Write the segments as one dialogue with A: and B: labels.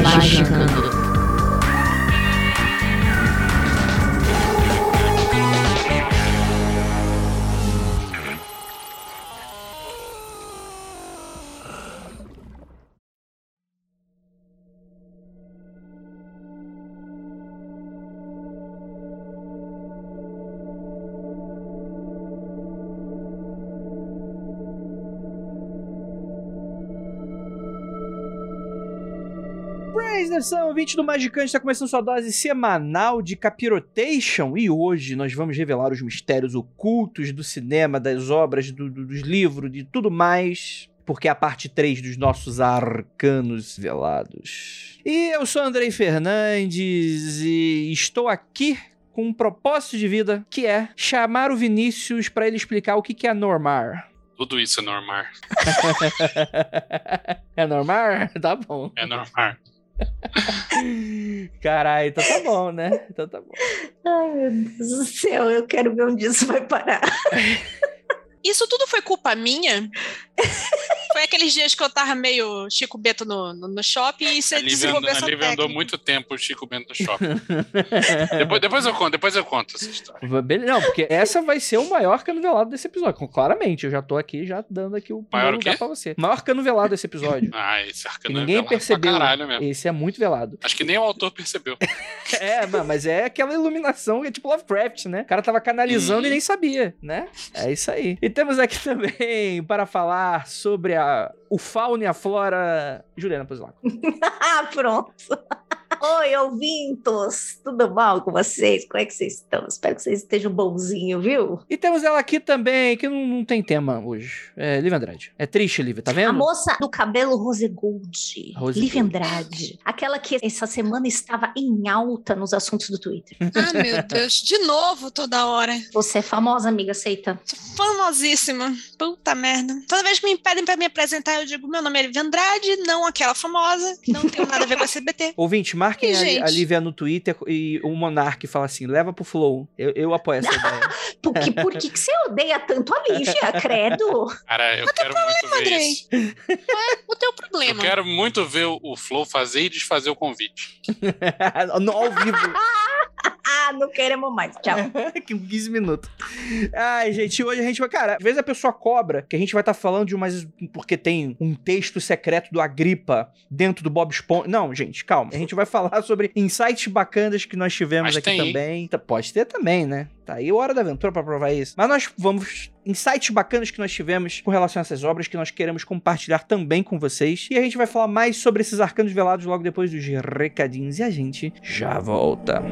A: Magicando.
B: Praise nação, ouvinte do Magicante, está começando sua dose semanal de capirotation e hoje nós vamos revelar os mistérios ocultos do cinema, das obras, do- do- dos livros, de tudo mais, porque é a parte 3 dos nossos arcanos velados. E eu sou Andrei Fernandes e estou aqui com um propósito de vida que é chamar o Vinícius para ele explicar o que que é normar.
C: Tudo isso é normal.
B: é normar? Tá bom.
C: É normal.
B: Caralho, então tá bom, né? Então tá bom.
D: Ai, meu Deus do céu, eu quero ver onde isso vai parar.
E: Isso tudo foi culpa minha? Foi aqueles dias que eu tava meio Chico Bento no, no, no shopping e você
C: A Lívia,
E: desenvolveu
C: a
E: essa
C: andou
E: técnica.
C: muito tempo o Chico Bento no shopping. depois, depois eu conto, depois eu conto essa história.
B: Não, porque essa vai ser o maior cano velado desse episódio. Claramente, eu já tô aqui já dando aqui o
C: Maior o
B: lugar
C: quê?
B: pra você. Maior cano velado desse episódio.
C: Ah, esse arcano é
B: ninguém
C: velado pra
B: percebeu.
C: caralho mesmo.
B: Esse é muito velado.
C: Acho que nem o autor percebeu.
B: É, mano, mas é aquela iluminação que é tipo Lovecraft, né? O cara tava canalizando
C: Uhum.
B: e nem sabia, né? É isso aí. E temos aqui também para falar sobre a, o fauna e a flora. Juliana Pozilaco.
D: ah, pronto. Oi, ouvintos! Tudo mal com vocês? Como é que vocês estão? Espero que vocês estejam bonzinhos, viu?
B: E temos ela aqui também, que não, não tem tema hoje. É Lívia Andrade. É triste, Lívia, tá vendo?
D: A moça do cabelo rose gold,
B: Rose
D: Lívia
B: gold.
D: Andrade. Aquela que essa semana estava em alta nos assuntos do Twitter.
E: Ah, meu Deus, de novo toda hora.
D: Você é famosa, amiga, aceita?
E: Sou famosíssima. Puta merda. Toda vez que me pedem pra me apresentar, eu digo: meu nome é Lívia Andrade, não aquela famosa, não tenho nada a ver com a SBT.
B: Ouvinte, marquem
E: Ih,
B: a, Lívia no Twitter e o Monark fala assim: leva pro Flow. Eu, eu apoio essa ideia.
D: Por que, por que, que você odeia tanto a Lívia, credo?
C: Cara, eu quero muito ver
E: Andrei.
C: isso.
E: O teu
C: Eu
E: problema.
C: quero muito ver o- o Flow fazer e desfazer o convite.
B: no, ao vivo.
D: Ah, não queremos mais. Tchau.
B: que 15 minutos. Ai, gente, hoje a gente vai. Cara, às vezes a pessoa cobra que a gente vai estar falando de umas. Porque tem um texto secreto do Agripa dentro do Bob Esponja. Não, gente, calma. A gente vai falar sobre insights bacanas que nós tivemos
C: Mas
B: aqui
C: tem,
B: também. Tá, Pode ter também, né? Tá aí a hora da aventura pra provar isso. Mas nós vamos. Insights bacanas que nós tivemos com relação a essas obras que nós queremos compartilhar também com vocês. E a gente vai falar mais sobre esses arcanos velados logo depois dos recadinhos. E a gente já volta.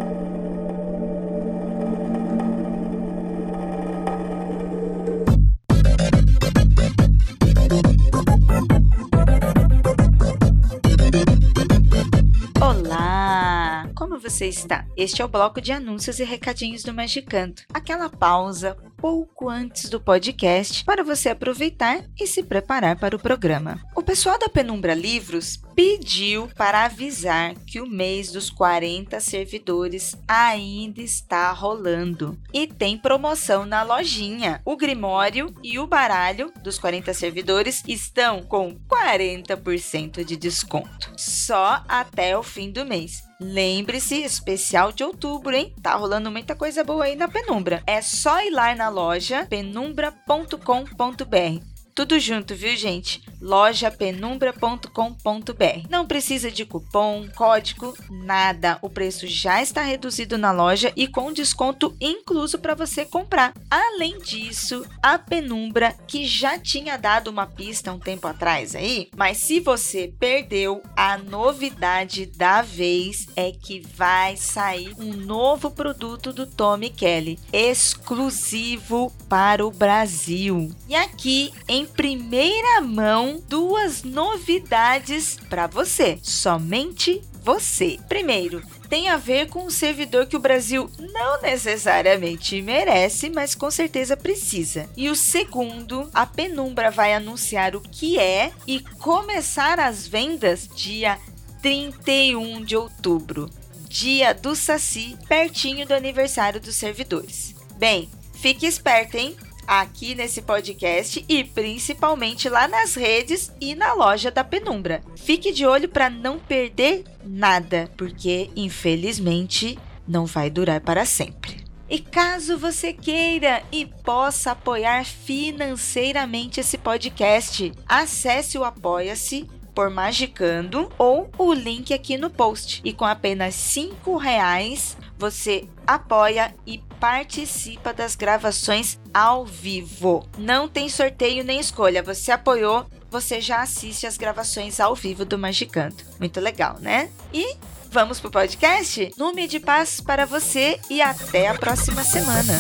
F: Você está? Este é o bloco de anúncios e recadinhos do Magicanto. Aquela pausa pouco antes do podcast para você aproveitar e se preparar para o programa. O pessoal da Penumbra Livros pediu para avisar que o mês dos 40 servidores ainda está rolando e tem promoção na lojinha. O Grimório e o baralho dos 40 servidores estão com 40% de desconto. Só até o fim do mês. Lembre-se, especial de outubro, hein? Tá rolando muita coisa boa aí na Penumbra. É só ir lá na loja penumbra.com.br. Tudo junto, viu, gente? lojapenumbra.com.br. Não precisa de cupom, código, nada. O preço já está reduzido na loja e com desconto incluso para você comprar. Além disso, a Penumbra, que já tinha dado uma pista um tempo atrás aí, mas se você perdeu, a novidade da vez é que vai sair um novo produto do Tommy Kelly, exclusivo para o Brasil. E aqui, em primeira mão, duas novidades para você, somente você. Primeiro, tem a ver com um servidor que o Brasil não necessariamente merece, mas com certeza precisa. E o segundo, a Penumbra vai anunciar o que é e começar as vendas dia 31 de outubro, dia do Saci, pertinho do aniversário dos servidores. Bem, fique esperto, hein? Aqui nesse podcast e principalmente lá nas redes e na loja da Penumbra. Fique de olho para não perder nada, porque infelizmente não vai durar para sempre. E caso você queira e possa apoiar financeiramente esse podcast, acesse o Apoia-se por Magicando ou o link aqui no post. E com apenas cinco reais você apoia e participa das gravações ao vivo. Não tem sorteio nem escolha. Você apoiou, você já assiste as gravações ao vivo do Magicando. Muito legal, né? E vamos pro podcast? Nume de paz para você e até a próxima semana.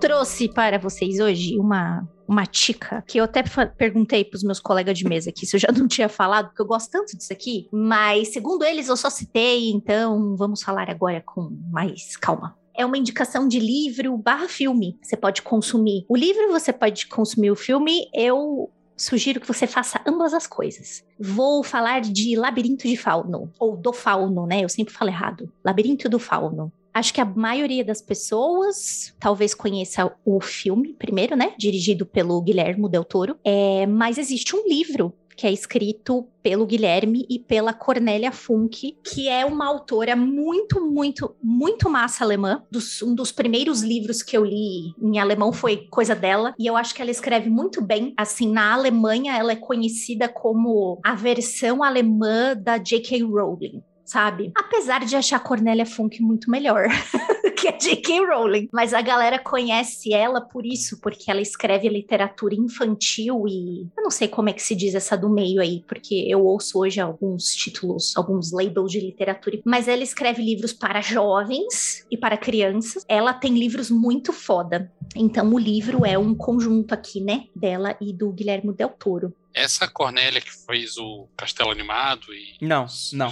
D: Trouxe para vocês hoje uma uma tica, que eu até perguntei para os meus colegas de mesa aqui se eu já não tinha falado, porque eu gosto tanto disso aqui, mas segundo eles eu só citei, então vamos falar agora com mais calma é uma indicação de livro barra filme. Você pode consumir o livro, você pode consumir o filme. Eu sugiro que você faça ambas as coisas. Vou falar de Labirinto de Fauno, ou do Fauno, né? Eu sempre falo errado. Labirinto do Fauno. Acho que a maioria das pessoas talvez conheça o filme primeiro, né? Dirigido pelo Guilherme Del Toro. É, mas existe um livro que é escrito pelo Guilherme e pela Cornélia Funk, que é uma autora muito, muito, muito massa alemã. Dos, um dos primeiros livros que eu li em alemão foi coisa dela, e eu acho que ela escreve muito bem. Assim, na Alemanha, ela é conhecida como a versão alemã da J.K. Rowling sabe? Apesar de achar Cornélia Funk muito melhor. que a J.K. Rowling. Mas a galera conhece ela por isso, porque ela escreve literatura infantil e. Eu não sei como é que se diz essa do meio aí, porque eu ouço hoje alguns títulos, alguns labels de literatura. Mas ela escreve livros para jovens e para crianças. Ela tem livros muito foda. Então o livro é um conjunto aqui, né? Dela e do Guilherme Del Toro.
C: Essa Cornélia que fez o Castelo Animado e.
B: Não, não.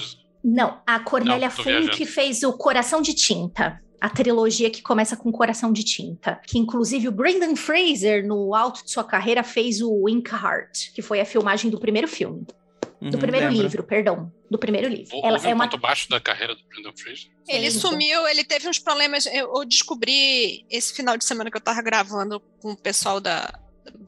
D: Não, a Cornélia Funk fez o Coração de Tinta. A trilogia que começa com Coração de Tinta. Que inclusive o Brendan Fraser, no alto de sua carreira, fez o Inkheart, que foi a filmagem do primeiro filme. Do uhum, primeiro lembra. livro, perdão. Do primeiro livro.
C: Ela é uma ponto baixo da carreira do Brendan Fraser.
E: Ele sumiu, ele teve uns problemas. Eu descobri esse final de semana que eu tava gravando com o pessoal da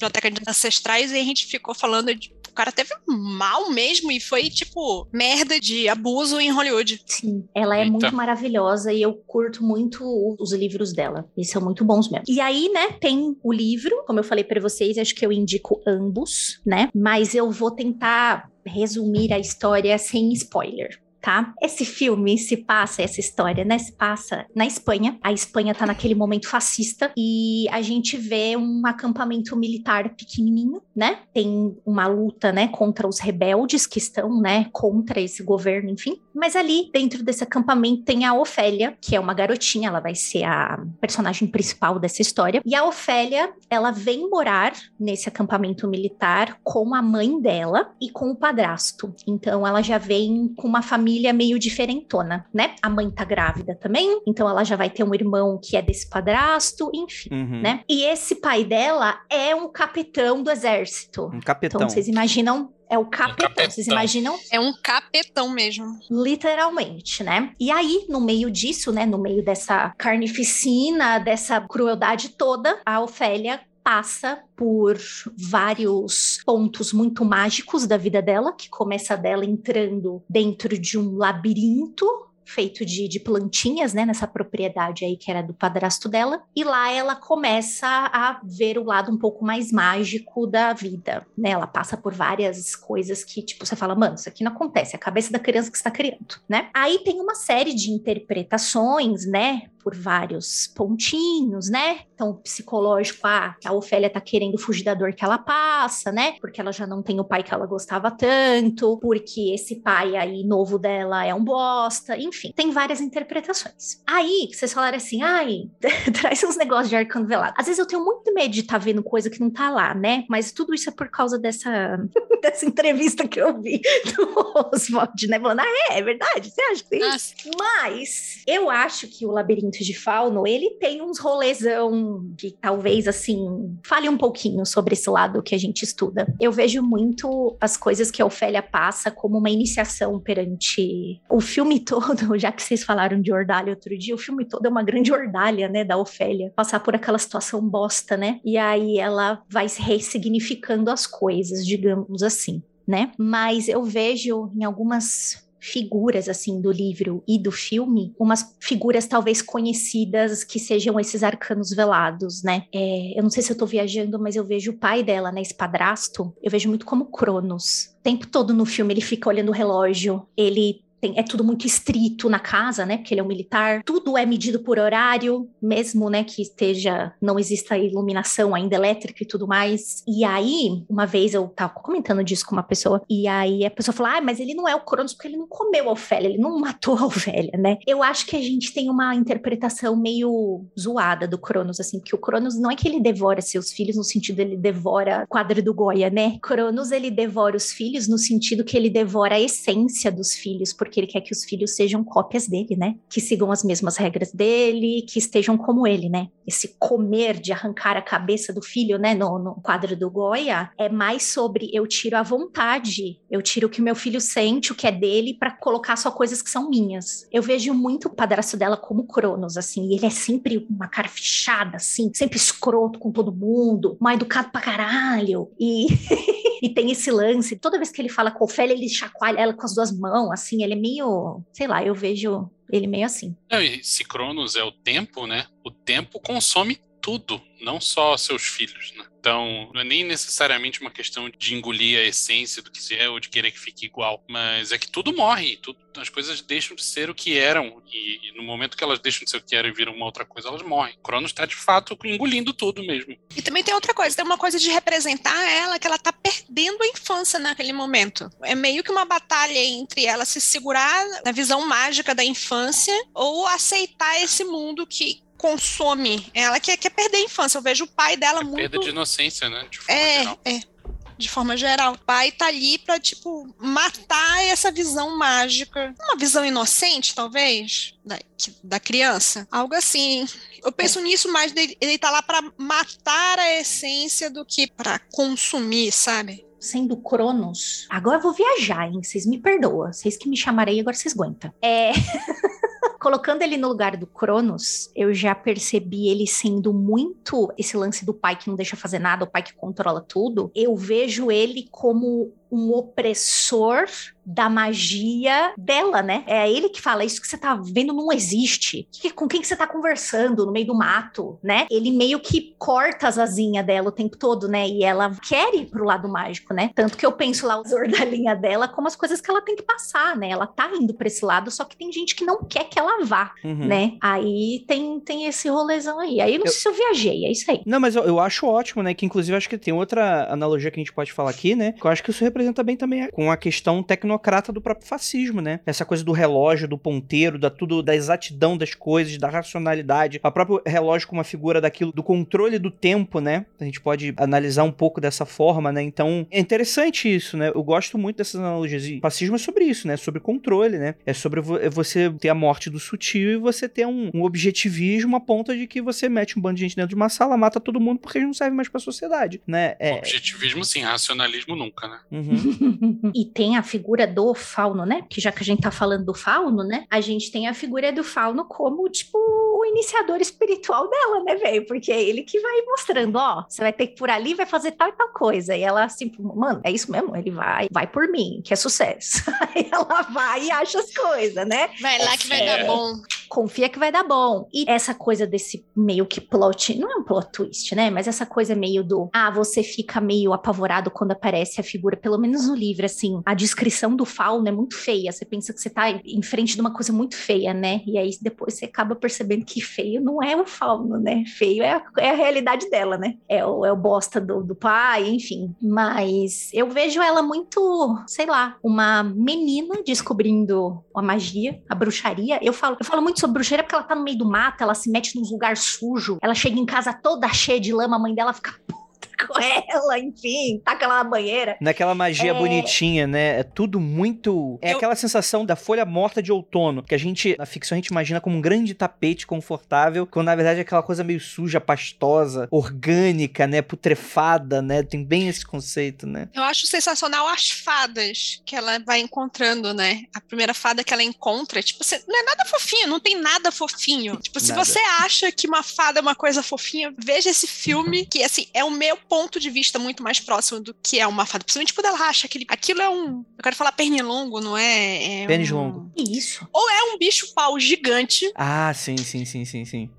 E: Biblioteca de Ancestrais e a gente ficou falando de o cara teve mal mesmo e foi, tipo, merda de abuso em Hollywood.
D: Sim, ela é Eita. muito maravilhosa e eu curto muito os livros dela. Eles são muito bons mesmo. E aí, né, tem o livro, como eu falei para vocês, acho que eu indico ambos, né? Mas eu vou tentar resumir a história sem spoiler tá? Esse filme se passa, essa história, né? Se passa na Espanha. A Espanha tá naquele momento fascista e a gente vê um acampamento militar pequenininho, né? Tem uma luta, né, contra os rebeldes que estão, né, contra esse governo, enfim. Mas ali, dentro desse acampamento, tem a Ofélia, que é uma garotinha, ela vai ser a personagem principal dessa história. E a Ofélia, ela vem morar nesse acampamento militar com a mãe dela e com o padrasto. Então, ela já vem com uma família família meio diferentona, né? A mãe tá grávida também, então ela já vai ter um irmão que é desse padrasto, enfim, uhum. né? E esse pai dela é um capitão do exército.
B: Um capitão.
D: Então vocês imaginam é o capetão. Um capetão. Vocês imaginam?
E: É um capetão mesmo.
D: Literalmente, né? E aí, no meio disso, né? No meio dessa carnificina, dessa crueldade toda, a Ofélia passa por vários pontos muito mágicos da vida dela, que começa dela entrando dentro de um labirinto feito de, de plantinhas, né, nessa propriedade aí que era do padrasto dela. E lá ela começa a ver o lado um pouco mais mágico da vida, né? Ela passa por várias coisas que, tipo, você fala, mano, isso aqui não acontece, é a cabeça da criança que está criando, né? Aí tem uma série de interpretações, né, por vários pontinhos, né? Então, o psicológico, ah, a Ofélia tá querendo fugir da dor que ela passa, né? Porque ela já não tem o pai que ela gostava tanto, porque esse pai aí novo dela é um bosta, enfim, tem várias interpretações. Aí, vocês falaram assim, ai, traz uns negócios de arcano velado. Às vezes eu tenho muito medo de estar tá vendo coisa que não tá lá, né? Mas tudo isso é por causa dessa, dessa entrevista que eu vi do Oswald, né? Falando, ah, é, é verdade, você acha que tem isso? Mas eu acho que o Labirinto de Fauno, ele tem uns rolezão que talvez, assim, fale um pouquinho sobre esse lado que a gente estuda. Eu vejo muito as coisas que a Ofélia passa como uma iniciação perante o filme todo, já que vocês falaram de Ordalha outro dia, o filme todo é uma grande ordalha, né, da Ofélia. Passar por aquela situação bosta, né? E aí ela vai ressignificando as coisas, digamos assim. Né? Mas eu vejo em algumas figuras assim do livro e do filme, umas figuras talvez conhecidas que sejam esses arcanos velados, né? É, eu não sei se eu tô viajando, mas eu vejo o pai dela, né, esse padrasto, eu vejo muito como Cronos. O tempo todo no filme ele fica olhando o relógio, ele tem, é tudo muito estrito na casa, né? Porque ele é um militar. Tudo é medido por horário, mesmo, né, que esteja, não exista iluminação ainda elétrica e tudo mais. E aí, uma vez eu tava comentando disso com uma pessoa, e aí a pessoa falou: ah, mas ele não é o Cronos porque ele não comeu a Ofélia, ele não matou a Ofélia, né? Eu acho que a gente tem uma interpretação meio zoada do Cronos, assim, porque o Cronos não é que ele devora seus filhos no sentido ele devora o quadro do Goya, né? Cronos, ele devora os filhos no sentido que ele devora a essência dos filhos, porque porque ele quer que os filhos sejam cópias dele, né? Que sigam as mesmas regras dele, que estejam como ele, né? Esse comer de arrancar a cabeça do filho, né? No, no quadro do Goya, é mais sobre eu tiro a vontade, eu tiro o que meu filho sente, o que é dele, para colocar só coisas que são minhas. Eu vejo muito o padrasto dela como Cronos, assim, ele é sempre uma cara fechada, assim, sempre escroto com todo mundo, mal educado pra caralho. E. e tem esse lance. Toda vez que ele fala com Ofélia, ele chacoalha ela com as duas mãos, assim, ele é meio, sei lá, eu vejo ele meio assim.
C: Não, e se Cronos é o tempo, né? O tempo consome tudo, não só seus filhos, né? Então, não é nem necessariamente uma questão de engolir a essência do que é ou de querer que fique igual, mas é que tudo morre, tudo, as coisas deixam de ser o que eram, e, e, no momento que elas deixam de ser o que eram e viram uma outra coisa, elas morrem. Cronos está de fato engolindo tudo mesmo.
E: E também tem outra coisa, tem uma coisa de representar ela que ela está perdendo a infância naquele momento. É meio que uma batalha entre ela se segurar na visão mágica da infância ou aceitar esse mundo que consome. Ela quer, quer perder a infância. Eu vejo o pai dela é muito.
C: Perda de inocência, né?
E: De forma é, geral. é. De forma geral. O pai tá ali pra, tipo, matar essa visão mágica. Uma visão inocente, talvez, da, da criança. Algo assim. Eu penso é. nisso mais dele. Ele tá lá pra matar a essência do que pra consumir, sabe?
D: sendo Cronos. Agora eu vou viajar, hein? Vocês me perdoam. Vocês que me chamarei, agora vocês aguentam. É. colocando ele no lugar do Cronos, eu já percebi ele sendo muito esse lance do pai que não deixa fazer nada, o pai que controla tudo. Eu vejo ele como um opressor da magia dela, né? É ele que fala: Isso que você tá vendo não existe. com quem que você tá conversando no meio do mato, né? Ele meio que corta as asinhas dela o tempo todo, né? E ela quer ir pro lado mágico, né? Tanto que eu penso lá os linha dela como as coisas que ela tem que passar, né? Ela tá indo pra esse lado, só que tem gente que não quer que ela vá, uhum. né? Aí tem, tem esse rolezão aí. Aí eu não eu... sei se eu viajei, é isso aí.
B: Não, mas eu, eu acho ótimo, né? Que inclusive acho que tem outra analogia que a gente pode falar aqui, né? Que eu acho que isso representa bem também com a questão tecnocrata do próprio fascismo, né? Essa coisa do relógio, do ponteiro, da tudo, da exatidão das coisas, da racionalidade. A próprio relógio como uma figura daquilo, do controle do tempo, né? A gente pode analisar um pouco dessa forma, né? Então, é interessante isso, né? Eu gosto muito dessas analogias. E fascismo é sobre isso, né? Sobre controle, né? É sobre é você ter a morte do sutil e você ter um, um objetivismo a ponto de que você mete um bando de gente dentro de uma sala, mata todo mundo porque não serve mais pra sociedade, né?
C: É... Objetivismo sim, racionalismo nunca, né?
B: Uhum.
D: e tem a figura do fauno, né? Que já que a gente tá falando do fauno, né? A gente tem a figura do fauno como, tipo, o iniciador espiritual dela, né, velho? Porque é ele que vai mostrando, ó, você vai ter que ir por ali, vai fazer tal e tal coisa. E ela assim, mano, é isso mesmo, ele vai, vai por mim, que é sucesso. Aí ela vai e acha as coisas, né?
E: Vai lá que vai é. dar bom.
D: Confia que vai dar bom. E essa coisa desse meio que plot, não é um plot twist, né? Mas essa coisa meio do, ah, você fica meio apavorado quando aparece a figura, pelo menos no livro, assim, a descrição do fauno é muito feia. Você pensa que você tá em frente de uma coisa muito feia, né? E aí depois você acaba percebendo que feio não é o fauno, né? Feio é a, é a realidade dela, né? É o, é o bosta do, do pai, enfim. Mas eu vejo ela muito, sei lá, uma menina descobrindo a magia, a bruxaria. Eu falo, eu falo muito sobre bruxaria porque ela tá no meio do mato, ela se mete nos lugares sujos, ela chega em casa toda cheia de lama, a mãe dela fica com ela, enfim, taca lá na banheira.
B: Naquela magia
D: É.
B: bonitinha, né? É tudo muito. É
E: Eu-
B: aquela sensação da folha morta de outono, que a gente, na ficção, a gente imagina como um grande tapete confortável, quando na verdade é aquela coisa meio suja, pastosa, orgânica, né? Putrefada, né? Tem bem esse conceito, né?
E: Eu acho sensacional as fadas que ela vai encontrando, né? A primeira fada que ela encontra, tipo, você- não é nada fofinho, não tem nada fofinho. Tipo, se
B: Nada.
E: você acha que uma fada é uma coisa fofinha, veja esse filme, que, assim, é o meu ponto de vista muito mais próximo do que é uma fada. Principalmente quando ela acha que aquilo é um. Eu quero falar pernilongo, não é? é
B: Pênis
E: um-
B: longo.
D: Isso?
E: É um bicho pau gigante.
B: Ah, sim, sim, sim, sim, sim.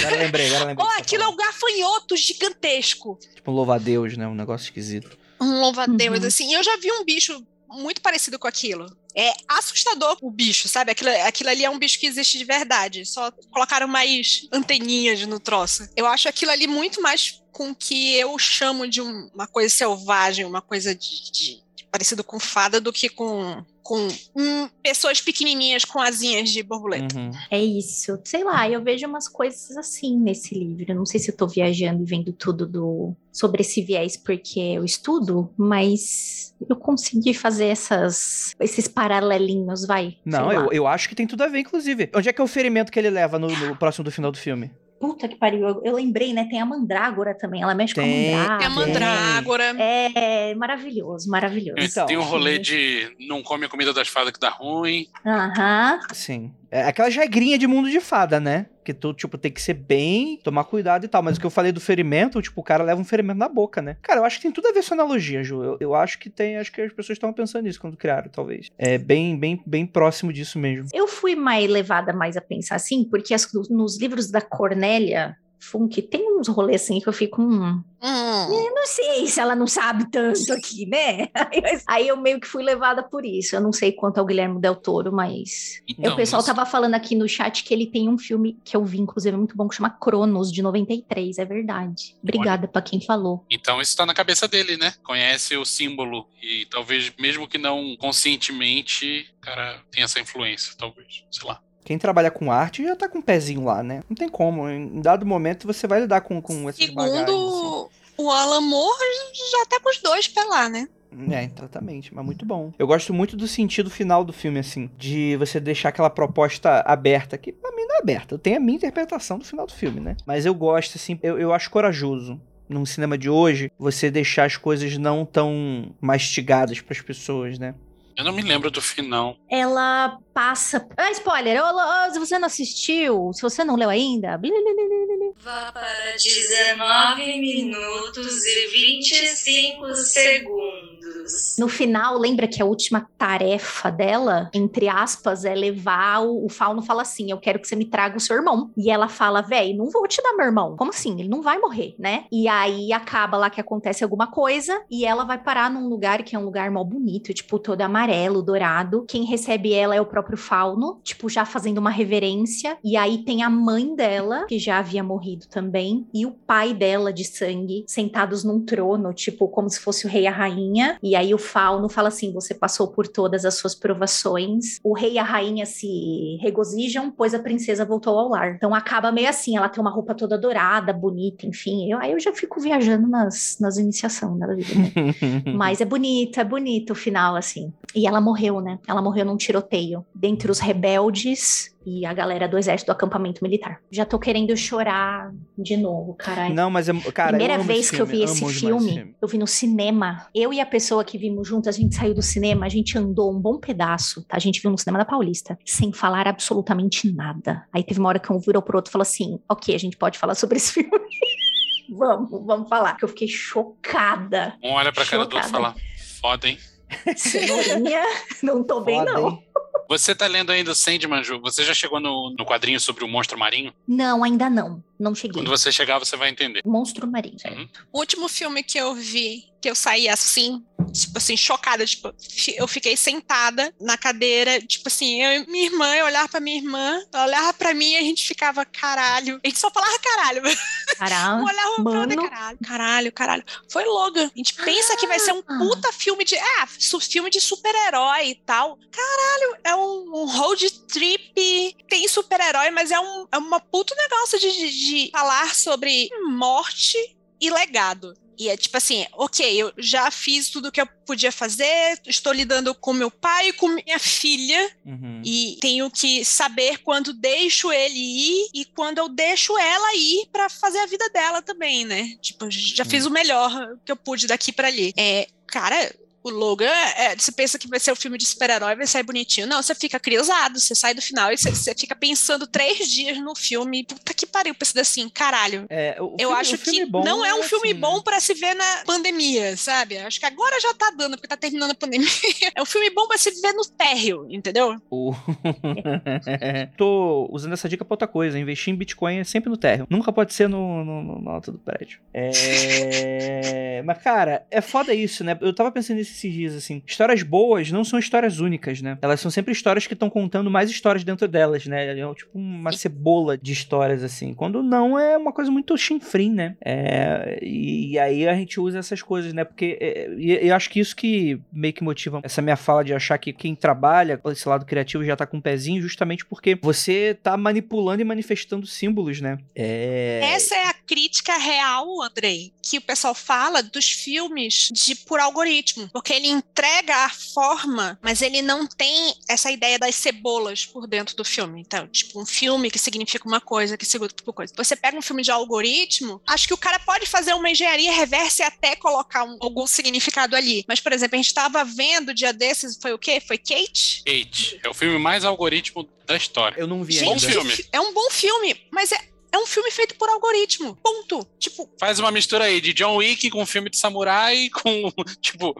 B: Agora lembrei, agora lembrei.
E: Ou aquilo é um gafanhoto gigantesco.
B: Tipo um louva-a-Deus, né? Um negócio esquisito.
E: Um louva-a-Deus,
D: Uhum.
E: assim. Eu já vi um bicho muito parecido com aquilo. É assustador o bicho, sabe? Aquilo, aquilo ali é um bicho que existe de verdade. Só colocaram mais anteninhas no troço. Eu acho aquilo ali muito mais com o que eu chamo de um- uma coisa selvagem, uma coisa de- de parecido com fada do que com, com hum, pessoas pequenininhas com asinhas de borboleta.
B: Uhum.
D: É isso. Sei lá, eu vejo umas coisas assim nesse livro. Eu não sei se eu tô viajando e vendo tudo do sobre esse viés porque eu estudo, mas eu consegui fazer essas esses paralelinhos, vai.
B: Não, eu, eu acho que tem tudo a ver, inclusive. Onde é que é o ferimento que ele leva no, no próximo do final do filme?
D: Puta que pariu. Eu, eu lembrei, né? Tem a mandrágora também. Ela mexe
B: Tem,
D: com a
E: Tem
D: mandrágora.
E: a mandrágora.
D: É maravilhoso, maravilhoso.
B: Então.
C: Tem o rolê de não come a comida das fadas que dá ruim.
D: Aham.
B: Sim. É aquela regrinha de mundo de fada, né? Que tu, tipo, tem que ser bem, tomar cuidado e tal. Mas o que eu falei do ferimento, tipo, o cara leva um ferimento na boca, né? Cara, eu acho que tem tudo a ver com analogia, Ju. Eu, eu acho que tem, acho que as pessoas estavam pensando nisso quando criaram, talvez. É bem, bem, bem próximo disso mesmo.
D: Eu fui mais levada mais a pensar assim, porque as- nos livros da Cornélia Funk tem uns rolês assim que eu fico. Hum,
E: Hum.
D: eu não sei se ela não sabe tanto aqui, né? Aí eu- meio que fui levada por isso. Eu não sei quanto ao Guilherme Del Toro, mas.
C: Então,
D: o pessoal
C: mas-
D: tava falando aqui no chat que ele tem um filme que eu vi, inclusive, muito bom, que chama Cronos, de 93. É verdade. Obrigada pra quem falou.
C: Então isso tá na cabeça dele, né? Conhece o símbolo e talvez, mesmo que não conscientemente, o cara tem essa influência, talvez. Sei lá.
B: Quem trabalha com arte já tá com o pezinho lá, né? Não tem como. Em dado momento você vai lidar com, com essas bagagens. assim.
E: Segundo o Alan Moore, já tá com os dois pra lá, né?
B: É, exatamente, mas muito bom. Eu gosto muito do sentido final do filme, assim, de você deixar aquela proposta aberta, que pra mim não é aberta, eu tenho a minha interpretação do final do filme, né? Mas eu gosto, assim, eu, eu acho corajoso. Num cinema de hoje, você deixar as coisas não tão mastigadas pras pessoas, né?
C: Eu não me lembro do final.
D: Ela passa. Ah, spoiler! Ô, se você não assistiu, se você não leu ainda.
A: Vá para 19 minutos e 25 segundos.
D: No final, lembra que a última tarefa dela, entre aspas, é levar o, o Fauno fala assim: Eu quero que você me traga o seu irmão. E ela fala, véi, não vou te dar meu irmão. Como assim? Ele não vai morrer, né? E aí acaba lá que acontece alguma coisa e ela vai parar num lugar que é um lugar mal bonito, tipo, todo amarelo, dourado. Quem recebe ela é o próprio Fauno, tipo, já fazendo uma reverência. E aí tem a mãe dela, que já havia morrido também, e o pai dela de sangue, sentados num trono, tipo, como se fosse o rei e a rainha. E aí o Fauno fala assim: você passou por todas as suas provações. O rei e a rainha se regozijam, pois a princesa voltou ao lar. Então acaba meio assim, ela tem uma roupa toda dourada, bonita, enfim. Eu, aí eu já fico viajando nas, nas iniciações da vida, né? Mas é bonito, é bonito o final, assim. E ela morreu, né? Ela morreu num tiroteio. Dentre os rebeldes e a galera do exército do acampamento militar. Já tô querendo chorar de novo, caralho.
B: Não, mas é. Cara,
D: Primeira
B: eu
D: vez que eu
B: filme,
D: vi esse filme, eu vi no cinema. Eu e a pessoa que vimos junto, a gente saiu do cinema, a gente andou um bom pedaço, tá? A gente viu no cinema da Paulista, sem falar absolutamente nada. Aí teve uma hora que um virou pro outro e falou assim: Ok, a gente pode falar sobre esse filme. vamos, vamos falar. Que eu fiquei chocada.
C: Um olha pra cara do outro e
D: Chocada.
C: fala: foda, hein?
D: Cenourinha, não tô bem,
B: Foda,
D: não.
B: hein?
C: Você tá lendo ainda o Sandman, Ju? Você já chegou no, no quadrinho sobre o monstro marinho?
D: Não, ainda não. Não cheguei.
C: Quando você chegar, você vai entender.
D: Monstro marinho.
C: Uhum.
E: O último filme que eu vi, que eu saí assim, tipo assim, chocada, tipo, eu fiquei sentada na cadeira, tipo assim, eu e minha irmã, eu olhava pra minha irmã, ela olhava pra mim e a gente ficava, caralho. A gente só falava caralho,
D: Caralho.
E: olhava pra outra,
D: mano.
E: caralho, caralho, caralho. Foi Logan. A gente pensa que vai ser um
D: Ah.
E: puta filme de, ah, filme de super-herói e tal. Caralho, é um, um road trip, tem super-herói, mas é, um, é uma puta negócio de, de- de falar sobre morte e legado. E é tipo assim, ok, eu já fiz tudo o que eu podia fazer, estou lidando com meu pai e com minha filha,
B: Uhum.
E: e tenho que saber quando deixo ele ir e quando eu deixo ela ir pra fazer a vida dela também, né? Tipo, já fiz o melhor que eu pude daqui pra ali. É, cara, o Logan, é, você pensa que vai ser um filme de super-herói, vai sair bonitinho. Não, você fica criosado, você sai do final e você, você fica pensando três dias no filme. Puta que pariu, pensando assim, caralho.
B: É,
E: Eu
B: filme-
E: acho que não é um filme
B: assim, né?
E: bom pra se ver na pandemia, sabe? Acho que agora já tá dando, porque tá terminando a pandemia. É um filme bom pra se ver no térreo, entendeu?
B: Tô usando essa dica pra outra coisa. Investir em Bitcoin é sempre no térreo. Nunca pode ser no, no, no- na alta do prédio. É... Mas, cara, é foda isso, né? Eu tava pensando nisso esses dias, assim. Histórias boas não são histórias únicas, né? Elas são sempre histórias que estão contando mais histórias dentro delas, né? É tipo uma cebola de histórias, assim. Quando não, é uma coisa muito chinfrim, né? É... E, aí a gente usa essas coisas, né? Porque é, e eu acho que isso que meio que motiva essa minha fala de achar que quem trabalha com esse lado criativo já tá com um pezinho, justamente porque você tá manipulando e manifestando símbolos, né? É.
E: Essa é a crítica real, Andrei, que o pessoal fala dos filmes de por algoritmo, porque ele entrega a forma, mas ele não tem essa ideia das cebolas por dentro do filme. Então, tipo, um filme que significa uma coisa, que significa outra coisa. Você pega um filme de algoritmo, acho que o cara pode fazer uma engenharia reversa e até colocar um- algum significado ali. Mas, por exemplo, a gente estava vendo dia desses, foi o quê? Foi Kate?
C: Kate. É o filme mais algoritmo da história.
B: Eu não vi
C: Bom
B: ainda.
C: filme.
E: É um bom filme, mas é, é um filme feito por algoritmo. Ponto. Tipo,
C: Faz uma mistura aí de John Wick com filme de samurai com, tipo,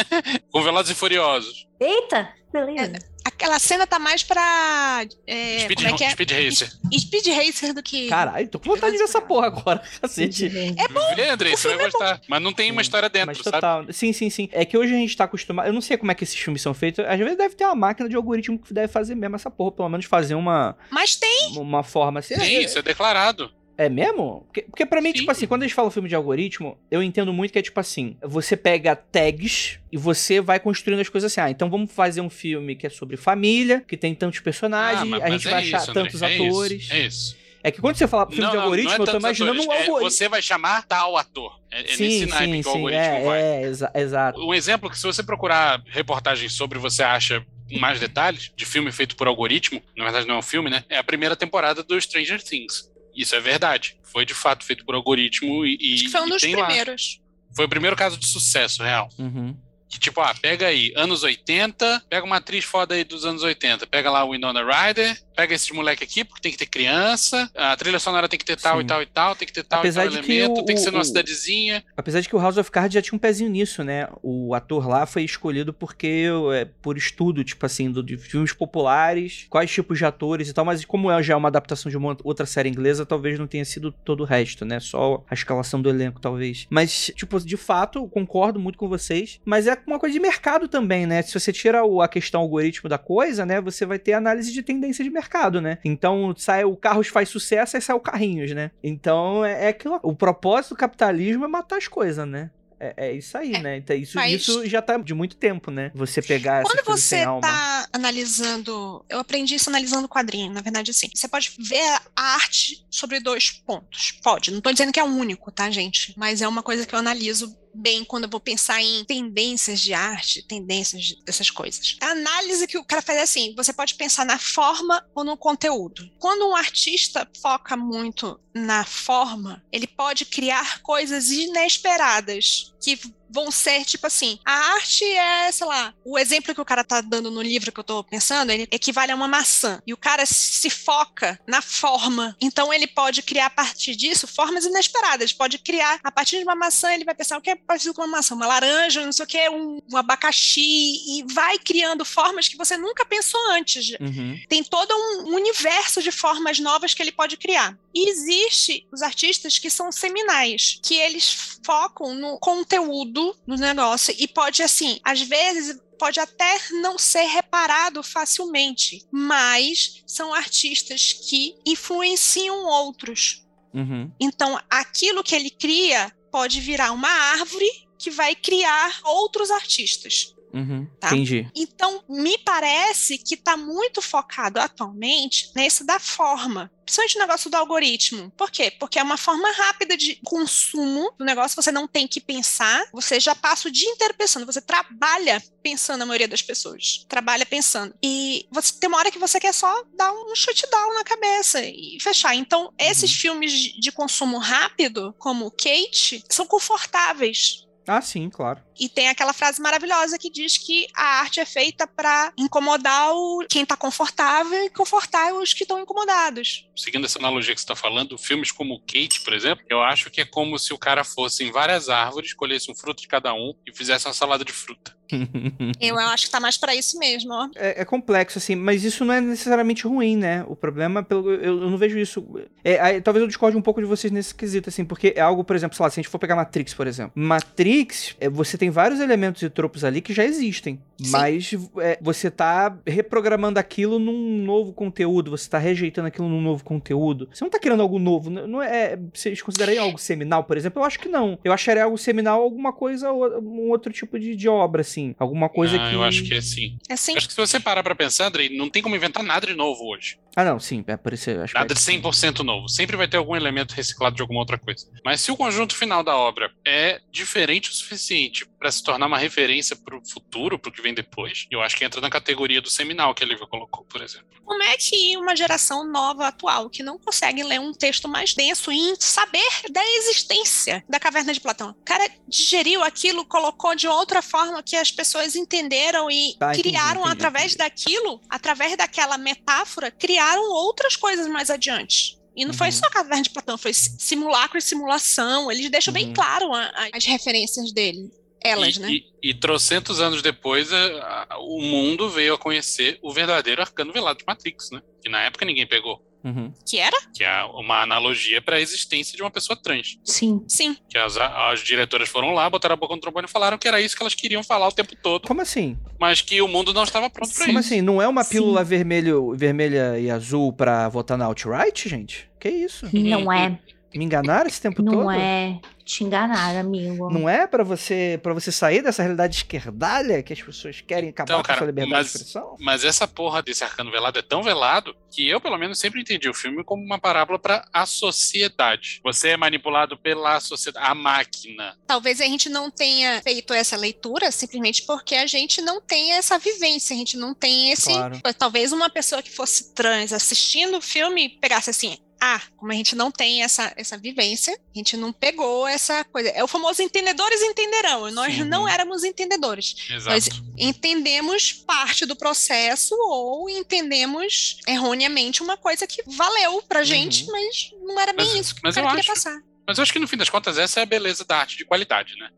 C: com Velozes e Furiosos.
D: Eita, beleza.
E: Aquela cena tá mais pra. É,
C: Speed,
E: como é que é?
C: Speed Racer.
E: Speed Racer do que.
B: Caralho, tô com vontade de ver essa porra agora, cacete.
E: É bom.
C: Vê, Andrei,
E: o
C: você vai
E: é
C: gostar. Mas não tem uma história
B: Mas
C: dentro, sabe?
B: total. Sim, sim, sim. É que hoje a gente tá acostumado. Eu não sei como é que esses filmes são feitos. Às vezes deve ter uma máquina de algoritmo que deve fazer mesmo essa porra. Pelo menos fazer uma,
E: Mas tem.
B: uma forma assim.
C: Sim, isso é declarado.
B: É mesmo? Porque, porque pra mim,
C: Sim.
B: tipo assim, quando eles falam filme de algoritmo, eu entendo muito que é tipo assim: você pega tags e você vai construindo as coisas assim. Ah, então vamos fazer um filme que é sobre família, que tem tantos personagens,
C: Ah, mas-
B: a
C: mas
B: gente
C: é
B: vai achar
C: isso,
B: tantos
C: é isso,
B: atores.
C: É isso.
B: É que quando você fala filme
C: Não,
B: de
C: não,
B: algoritmo,
C: não é
B: eu tô imaginando
C: atores,
B: um
C: é
B: algoritmo.
C: Você vai chamar tal ator. É, é nesse naipe que o algoritmo
B: é,
C: vai.
B: é, exa- exato.
C: Um exemplo que se você procurar reportagens sobre, você acha mais detalhes de filme feito por algoritmo, na verdade não é um filme, né? É a primeira temporada do Stranger Things. Isso é verdade. Foi de fato feito por algoritmo e,
E: Acho que foi um dos
C: tem lá.
E: primeiros.
C: Foi o primeiro caso de sucesso real.
B: Uhum.
C: Que tipo, ah, pega aí, anos 80, pega uma atriz foda aí dos anos 80, pega lá o Winona Ryder, pega esses moleque aqui, porque tem que ter criança, a trilha sonora tem que ter tal
B: Sim.
C: e tal e tal, tem que ter tal
B: Apesar
C: e tal
B: de que
C: elemento,
B: o-
C: tem que ser numa
B: o-
C: cidadezinha.
B: Apesar de que o House of Cards já tinha um pezinho nisso, né? O ator lá foi escolhido porque é por estudo, tipo assim, do- de filmes populares, quais tipos de atores e tal, mas como é já é uma adaptação de uma outra série inglesa, talvez não tenha sido todo o resto, né? Só a escalação do elenco, talvez. Mas, tipo, de fato, eu concordo muito com vocês, mas é uma coisa de mercado também, né? Se você tira o- a questão algoritmo da coisa, né? Você vai ter análise de tendência de mercado, né? Então, sai o Carros faz sucesso, aí sai o Carrinhos, né? Então, é, é aquilo. O propósito do capitalismo é matar as coisas, né? É, é isso aí,
E: É,
B: né? Então, isso,
E: mas-
B: isso já tá de muito tempo, né? Você pegar
E: Quando você tá analisando, eu aprendi isso analisando quadrinho, na verdade, assim. Você pode ver a arte sobre dois pontos. Pode. Não tô dizendo que é o único, tá, gente? Mas é uma coisa que eu analiso bem quando eu vou pensar em tendências de arte, tendências de- dessas coisas. A análise que o cara faz é assim: você pode pensar na forma ou no conteúdo. Quando um artista foca muito na forma, ele pode criar coisas inesperadas que vão ser tipo assim: a arte é, sei lá, o exemplo que o cara tá dando no livro que eu tô pensando, ele equivale a uma maçã. E o cara se foca na forma. Então ele pode criar a partir disso formas inesperadas. Pode criar, a partir de uma maçã, ele vai pensar o que é parecido com uma maçã, uma laranja, não sei o que, um, um abacaxi, e vai criando formas que você nunca pensou antes.
B: Uhum.
E: Tem todo um universo de formas novas que ele pode criar. E existe os artistas que são seminais, que eles focam no conteúdo do negócio e pode assim, às vezes pode até não ser reparado facilmente, mas são artistas que influenciam outros.
B: Uhum.
E: Então, aquilo que ele cria pode virar uma árvore que vai criar outros artistas.
B: Uhum.
E: Tá.
B: Entendi.
E: Então, me parece que está muito focado atualmente nesse da forma. Principalmente o negócio do algoritmo. Por quê? Porque é uma forma rápida de consumo do negócio, você não tem que pensar, você já passa o dia inteiro pensando, você trabalha pensando a maioria das pessoas. Trabalha pensando. E você tem uma hora que você quer só dar um shutdown na cabeça e fechar. Então, esses filmes de de consumo rápido, como Kate, são confortáveis.
B: Ah, sim, claro.
E: E tem aquela frase maravilhosa que diz que a arte é feita para incomodar o, quem tá confortável e confortar os que estão incomodados.
C: Seguindo essa analogia que você está falando, filmes como Kate, por exemplo, eu acho que é como se o cara fosse em várias árvores, escolhesse um fruto de cada um e fizesse uma salada de fruta.
E: Eu acho que tá mais para isso mesmo, ó.
B: É, é complexo, assim, mas isso não é necessariamente ruim, né? O problema, pelo, eu, eu não vejo isso. é, aí, talvez eu discorde um pouco de vocês nesse quesito, assim, porque é algo, por exemplo, sei lá, se a gente for pegar Matrix, por exemplo. Matrix, é, você tem vários elementos e tropos ali que já existem,
E: Sim.
B: mas é, você tá reprogramando aquilo num novo conteúdo, você tá rejeitando aquilo num novo conteúdo. Você não tá criando algo novo, não não é. Vocês considerariam algo seminal, por exemplo? Eu acho que não. Eu acharia algo seminal alguma coisa, um outro tipo de, de obra, assim. Alguma coisa
C: Ah,
B: que.
C: Eu acho que é sim.
E: É assim.
C: Acho que se você parar pra pensar, Andrei, não tem como inventar nada de novo hoje.
B: Ah, não, sim, é por isso eu acho
C: Nada
B: que
C: de 100% novo. Sempre vai ter algum elemento reciclado de alguma outra coisa. Mas se o conjunto final da obra é diferente o suficiente para se tornar uma referência para o futuro, para o que vem depois, eu acho que entra na categoria do seminal que a Lívia colocou, por exemplo.
E: Como é que uma geração nova, atual, que não consegue ler um texto mais denso e saber da existência da caverna de Platão? O cara digeriu aquilo, colocou de outra forma que as pessoas entenderam e
B: Tá,
E: criaram
B: entendi,
E: através
B: entendi.
E: daquilo, através daquela metáfora, criaram outras coisas mais adiante. E não foi
B: Uhum.
E: só a caverna de Platão, foi simulacro e simulação. Eles deixam bem
B: Uhum.
E: claro a- a- as referências dele. Elas,
C: e,
E: né?
C: E, e trocentos anos depois, a- a- o mundo veio a conhecer o verdadeiro arcano velado de Matrix, né? Que na época ninguém pegou.
B: Uhum.
E: Que era?
C: Que é uma analogia para a existência de uma pessoa trans.
D: Sim.
E: Sim.
C: Que as, as diretoras foram lá, botaram a boca no trombone e falaram que era isso que elas queriam falar o tempo todo,
B: Como assim?
C: mas que o mundo não estava pronto para
B: Como
C: isso.
B: assim? Não é uma pílula vermelho, vermelha e azul pra votar na alt-right, gente? Que isso?
D: Não é.
B: Me enganaram esse tempo todo?
D: Não é. Te enganaram, amigo.
B: Não é pra você para você sair dessa realidade esquerdalha que as pessoas querem acabar
C: Então,
B: com a
C: cara,
B: sua liberdade
C: mas-
B: de expressão?
C: Mas essa porra desse arcano velado é tão velado que eu, pelo menos, sempre entendi o filme como uma parábola para a sociedade. Você é manipulado pela sociedade, a máquina.
E: Talvez a gente não tenha feito essa leitura simplesmente porque a gente não tem essa vivência, a gente não tem esse.
B: Claro.
E: Talvez uma pessoa que fosse trans assistindo o filme pegasse assim. Ah, como a gente não tem essa, essa vivência, a gente não pegou essa coisa. É o famoso entendedores entenderão. Nós
B: Sim.
E: não éramos entendedores.
C: Exato.
E: Nós entendemos parte do processo ou entendemos erroneamente uma coisa que valeu pra gente,
B: Uhum.
E: mas não era bem
C: Mas-
E: isso que
C: mas eu
E: queria
C: acho-
E: passar.
C: Mas eu acho que no fim das contas essa é a beleza da arte de qualidade, né?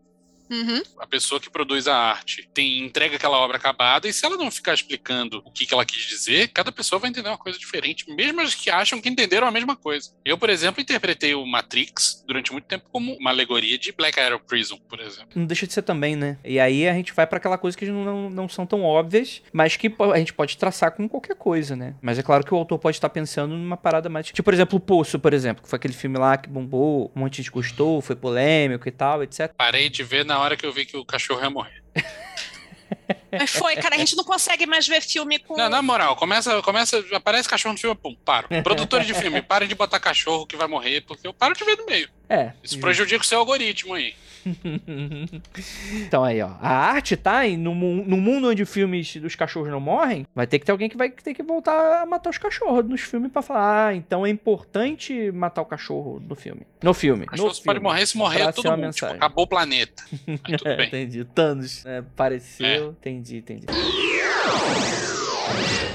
E: Uhum.
C: A pessoa que produz a arte tem entrega aquela obra acabada e se ela não ficar explicando o que, que ela quis dizer, cada pessoa vai entender uma coisa diferente, mesmo as que acham que entenderam a mesma coisa. Eu, por exemplo, interpretei o Matrix durante muito tempo como uma alegoria de Black Arrow Prison, por exemplo.
B: Não deixa de ser também, né? E aí a gente vai pra aquela coisa que não, não, são tão óbvias, mas que a gente pode traçar com qualquer coisa, né? Mas é claro que o autor pode estar pensando numa parada mais. Tipo, por exemplo, o Poço, por exemplo, que foi aquele filme lá que bombou, um monte de gente gostou, foi polêmico e tal, etc.
C: Parei de ver na hora que eu vi que o cachorro ia morrer.
E: Mas foi, cara, a gente não consegue mais ver filme com.
C: Não, na moral, começa, começa, aparece cachorro no filme, pum, paro. Produtores de filme, parem de botar cachorro que vai morrer, porque eu paro de ver no meio.
B: É.
C: Isso prejudica o seu algoritmo aí.
B: então aí, ó. A arte tá em, no, no mundo onde filmes dos cachorros não morrem, vai ter que ter alguém que vai ter que voltar a matar os cachorros nos filmes pra falar, ah, então é importante matar o cachorro no filme. No filme.
C: O cachorro
B: no
C: só pode
B: filme.
C: morrer se morrer
B: Pra
C: todo mundo. Tipo, acabou o planeta. Aí tudo
B: É,
C: bem.
B: entendi. Thanos, né, pareceu. Entendi, entendi.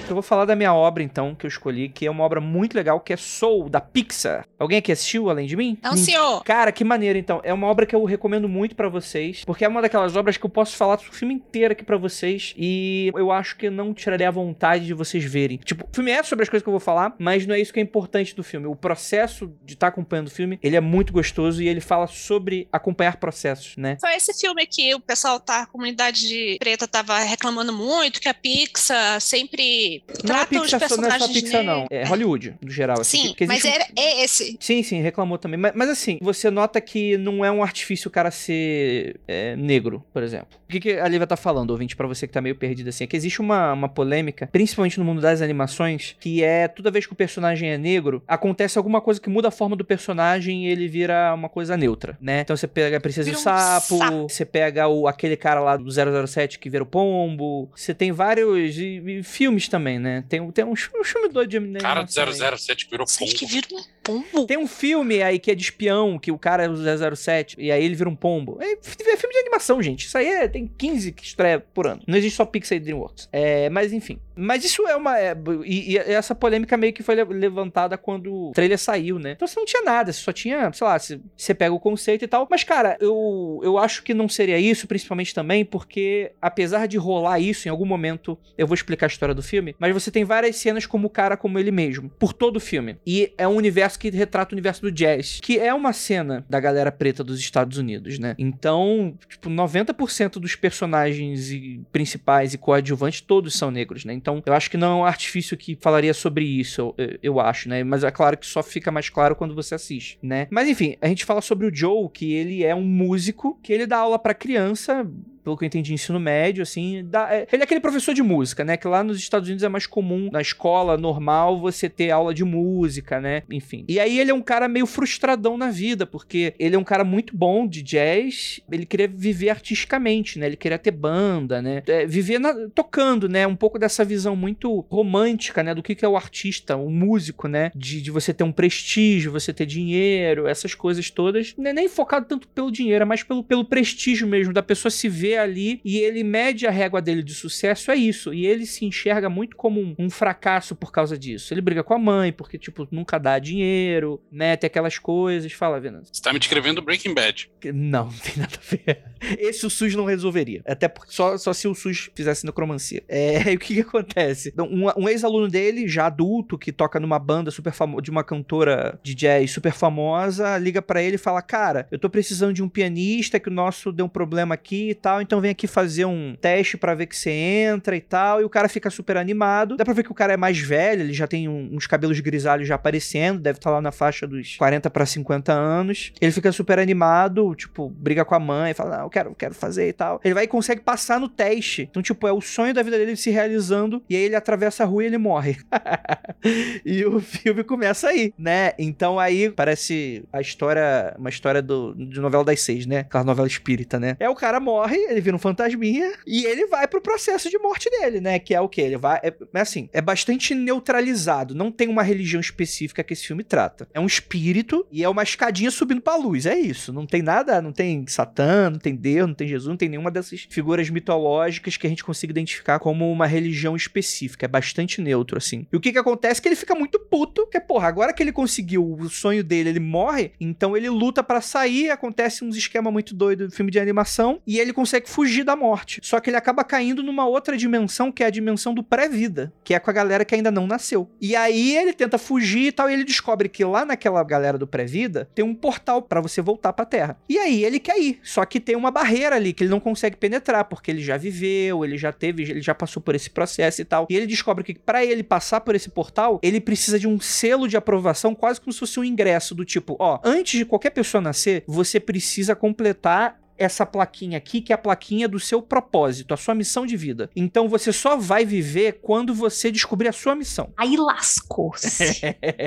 B: Eu vou falar da minha obra, então, que eu escolhi, que é uma obra muito legal, que é Soul, da Pixar. Alguém aqui assistiu, além de mim?
E: Não, senhor.
B: Cara, que maneiro, então. É uma obra que eu recomendo muito pra vocês, porque é uma daquelas obras que eu posso falar o filme inteiro aqui pra vocês, e eu acho que não tiraria a vontade de vocês verem. Tipo, o filme é sobre as coisas que eu vou falar, mas não é isso que é importante do filme. O processo de estar acompanhando o filme, ele é muito gostoso e ele fala sobre acompanhar processos, né?
E: Foi esse filme que o pessoal tá, a comunidade de preta tava reclamando muito, que a Pixar sempre
B: Não é
E: trata os
B: Pixar, só- não é só
E: personagens
B: Pixar, não. É Hollywood, no geral. assim,
E: Sim,
B: que- que
E: mas era, é esse.
B: Sim, sim, reclamou também. Mas, mas assim, você nota que não é um artifício o cara ser é, negro, por exemplo. O que, que a Lívia tá falando, ouvinte, pra você que tá meio perdido assim? É que existe uma, uma polêmica, principalmente no mundo das animações, que é toda vez que o personagem é negro, acontece alguma coisa que muda a forma do personagem e ele vira uma coisa neutra, né? Então você pega a Princesa
E: um
B: Sapo,
E: sapo.
B: você pega o, aquele cara lá do 007 que vira o pombo, você tem vários e- e filmes também, né? Tem, tem um, filme- um filme doido de
C: Cara do
B: animação aí.
C: 007 virou
E: Vocês que
C: pombo.
E: viram um pombo.
B: Tem um filme aí que é de espião, que o cara é o 007, e aí ele vira um pombo. É, é filme de animação, gente. Isso aí é, tem 15 que estreia por ano. Não existe só Pixar e DreamWorks. É, mas enfim. Mas isso é uma. é, e, e essa polêmica meio que foi le- levantada quando o trailer saiu, né? Então você não tinha nada, você só tinha, sei lá, você, você pega o conceito e tal. Mas, cara, eu, eu acho que não seria isso, principalmente também porque, apesar de rolar isso, em algum momento eu vou explicar a história do filme, mas você tem várias cenas como o cara como ele mesmo, por todo o filme. E é um universo que retrata o universo do jazz, que é uma cena da galera preta dos Estados Unidos, né? Então, tipo, 90% dos personagens e principais e coadjuvantes todos são negros, né? Então, eu acho que não é um artifício que falaria sobre isso, eu, eu acho, né? Mas é claro que só fica mais claro quando você assiste, né? Mas enfim, a gente fala sobre o Joe, que ele é um músico, que ele dá aula pra criança, pelo que eu entendi, ensino médio, assim. dá- é- ele é aquele professor de música, né? Que lá nos Estados Unidos é mais comum, na escola normal, você ter aula de música, né? Enfim. E aí ele é um cara meio frustradão na vida, porque ele é um cara muito bom de jazz, ele queria viver artisticamente, né? Ele queria ter banda, né? É, viver na- tocando, né? Um pouco dessa visão muito romântica, né? Do que, que é o artista, o músico, né? De, de você ter um prestígio, você ter dinheiro, essas coisas todas. Não é nem focado tanto pelo dinheiro, é mais pelo, pelo prestígio mesmo, da pessoa se ver ali e ele mede a régua dele de sucesso, é isso. E ele se enxerga muito como um, um fracasso por causa disso. Ele briga com a mãe, porque, tipo, nunca dá dinheiro, né? Tem aquelas coisas. Fala, Venâncio.
C: Você tá me descrevendo Breaking Bad.
B: Não, não tem nada a ver. Esse o SUS não resolveria. Até porque só, só se o SUS fizesse necromancia. É, e o que que acontece? Então, Um, um ex-aluno dele, já adulto, que toca numa banda super famosa, de uma cantora de jazz super famosa, liga pra ele e fala: Cara, eu tô precisando de um pianista, que o nosso deu um problema aqui e tal, então vem aqui fazer um teste pra ver que você entra e tal. E o cara fica super animado. Dá pra ver que o cara é mais velho, ele já tem um- uns cabelos grisalhos já aparecendo, deve estar lá na faixa dos 40 pra 50 anos. Ele fica super animado, tipo, briga com a mãe, fala: Não, eu quero, quero fazer e tal. Ele vai e consegue passar no teste. Então, tipo, é o sonho da vida dele se realizando. E aí ele atravessa a rua e ele morre. e o filme começa aí, né? Então aí parece a história, uma história do, de novela das seis, né? Aquela novela espírita, né? É o cara morre, ele vira um fantasminha e ele vai pro processo de morte dele, né? Que é o que? Ele vai. É, é assim, é bastante neutralizado. Não tem uma religião específica que esse filme trata. É um espírito e é uma escadinha subindo pra luz. É isso. Não tem nada, não tem Satã, não tem Deus, não tem Jesus, não tem nenhuma dessas figuras mitológicas que a gente consiga identificar como uma religião específica. É bastante neutro, assim. E o que que acontece que ele fica muito puto, que porra, agora que ele conseguiu o sonho dele, ele morre, então ele luta pra sair, acontece uns esquema muito doido do filme de animação, e ele consegue fugir da morte. Só que ele acaba caindo numa outra dimensão, que é a dimensão do pré-vida, que é com a galera que ainda não nasceu. E aí ele tenta fugir e tal, e ele descobre que lá naquela galera do pré-vida tem um portal pra você voltar pra Terra. E aí ele quer ir, só que tem uma barreira ali que ele não consegue penetrar, porque ele já viveu, ele já teve, ele já passou por esse processo e tal. E ele descobre que pra ele passar por esse portal, ele precisa de um selo de aprovação, quase como se fosse um ingresso do tipo, ó, antes de qualquer pessoa nascer, você precisa completar essa plaquinha aqui, que é a plaquinha do seu propósito, a sua missão de vida. Então você só vai viver quando você descobrir a sua missão.
D: Aí lascou-se.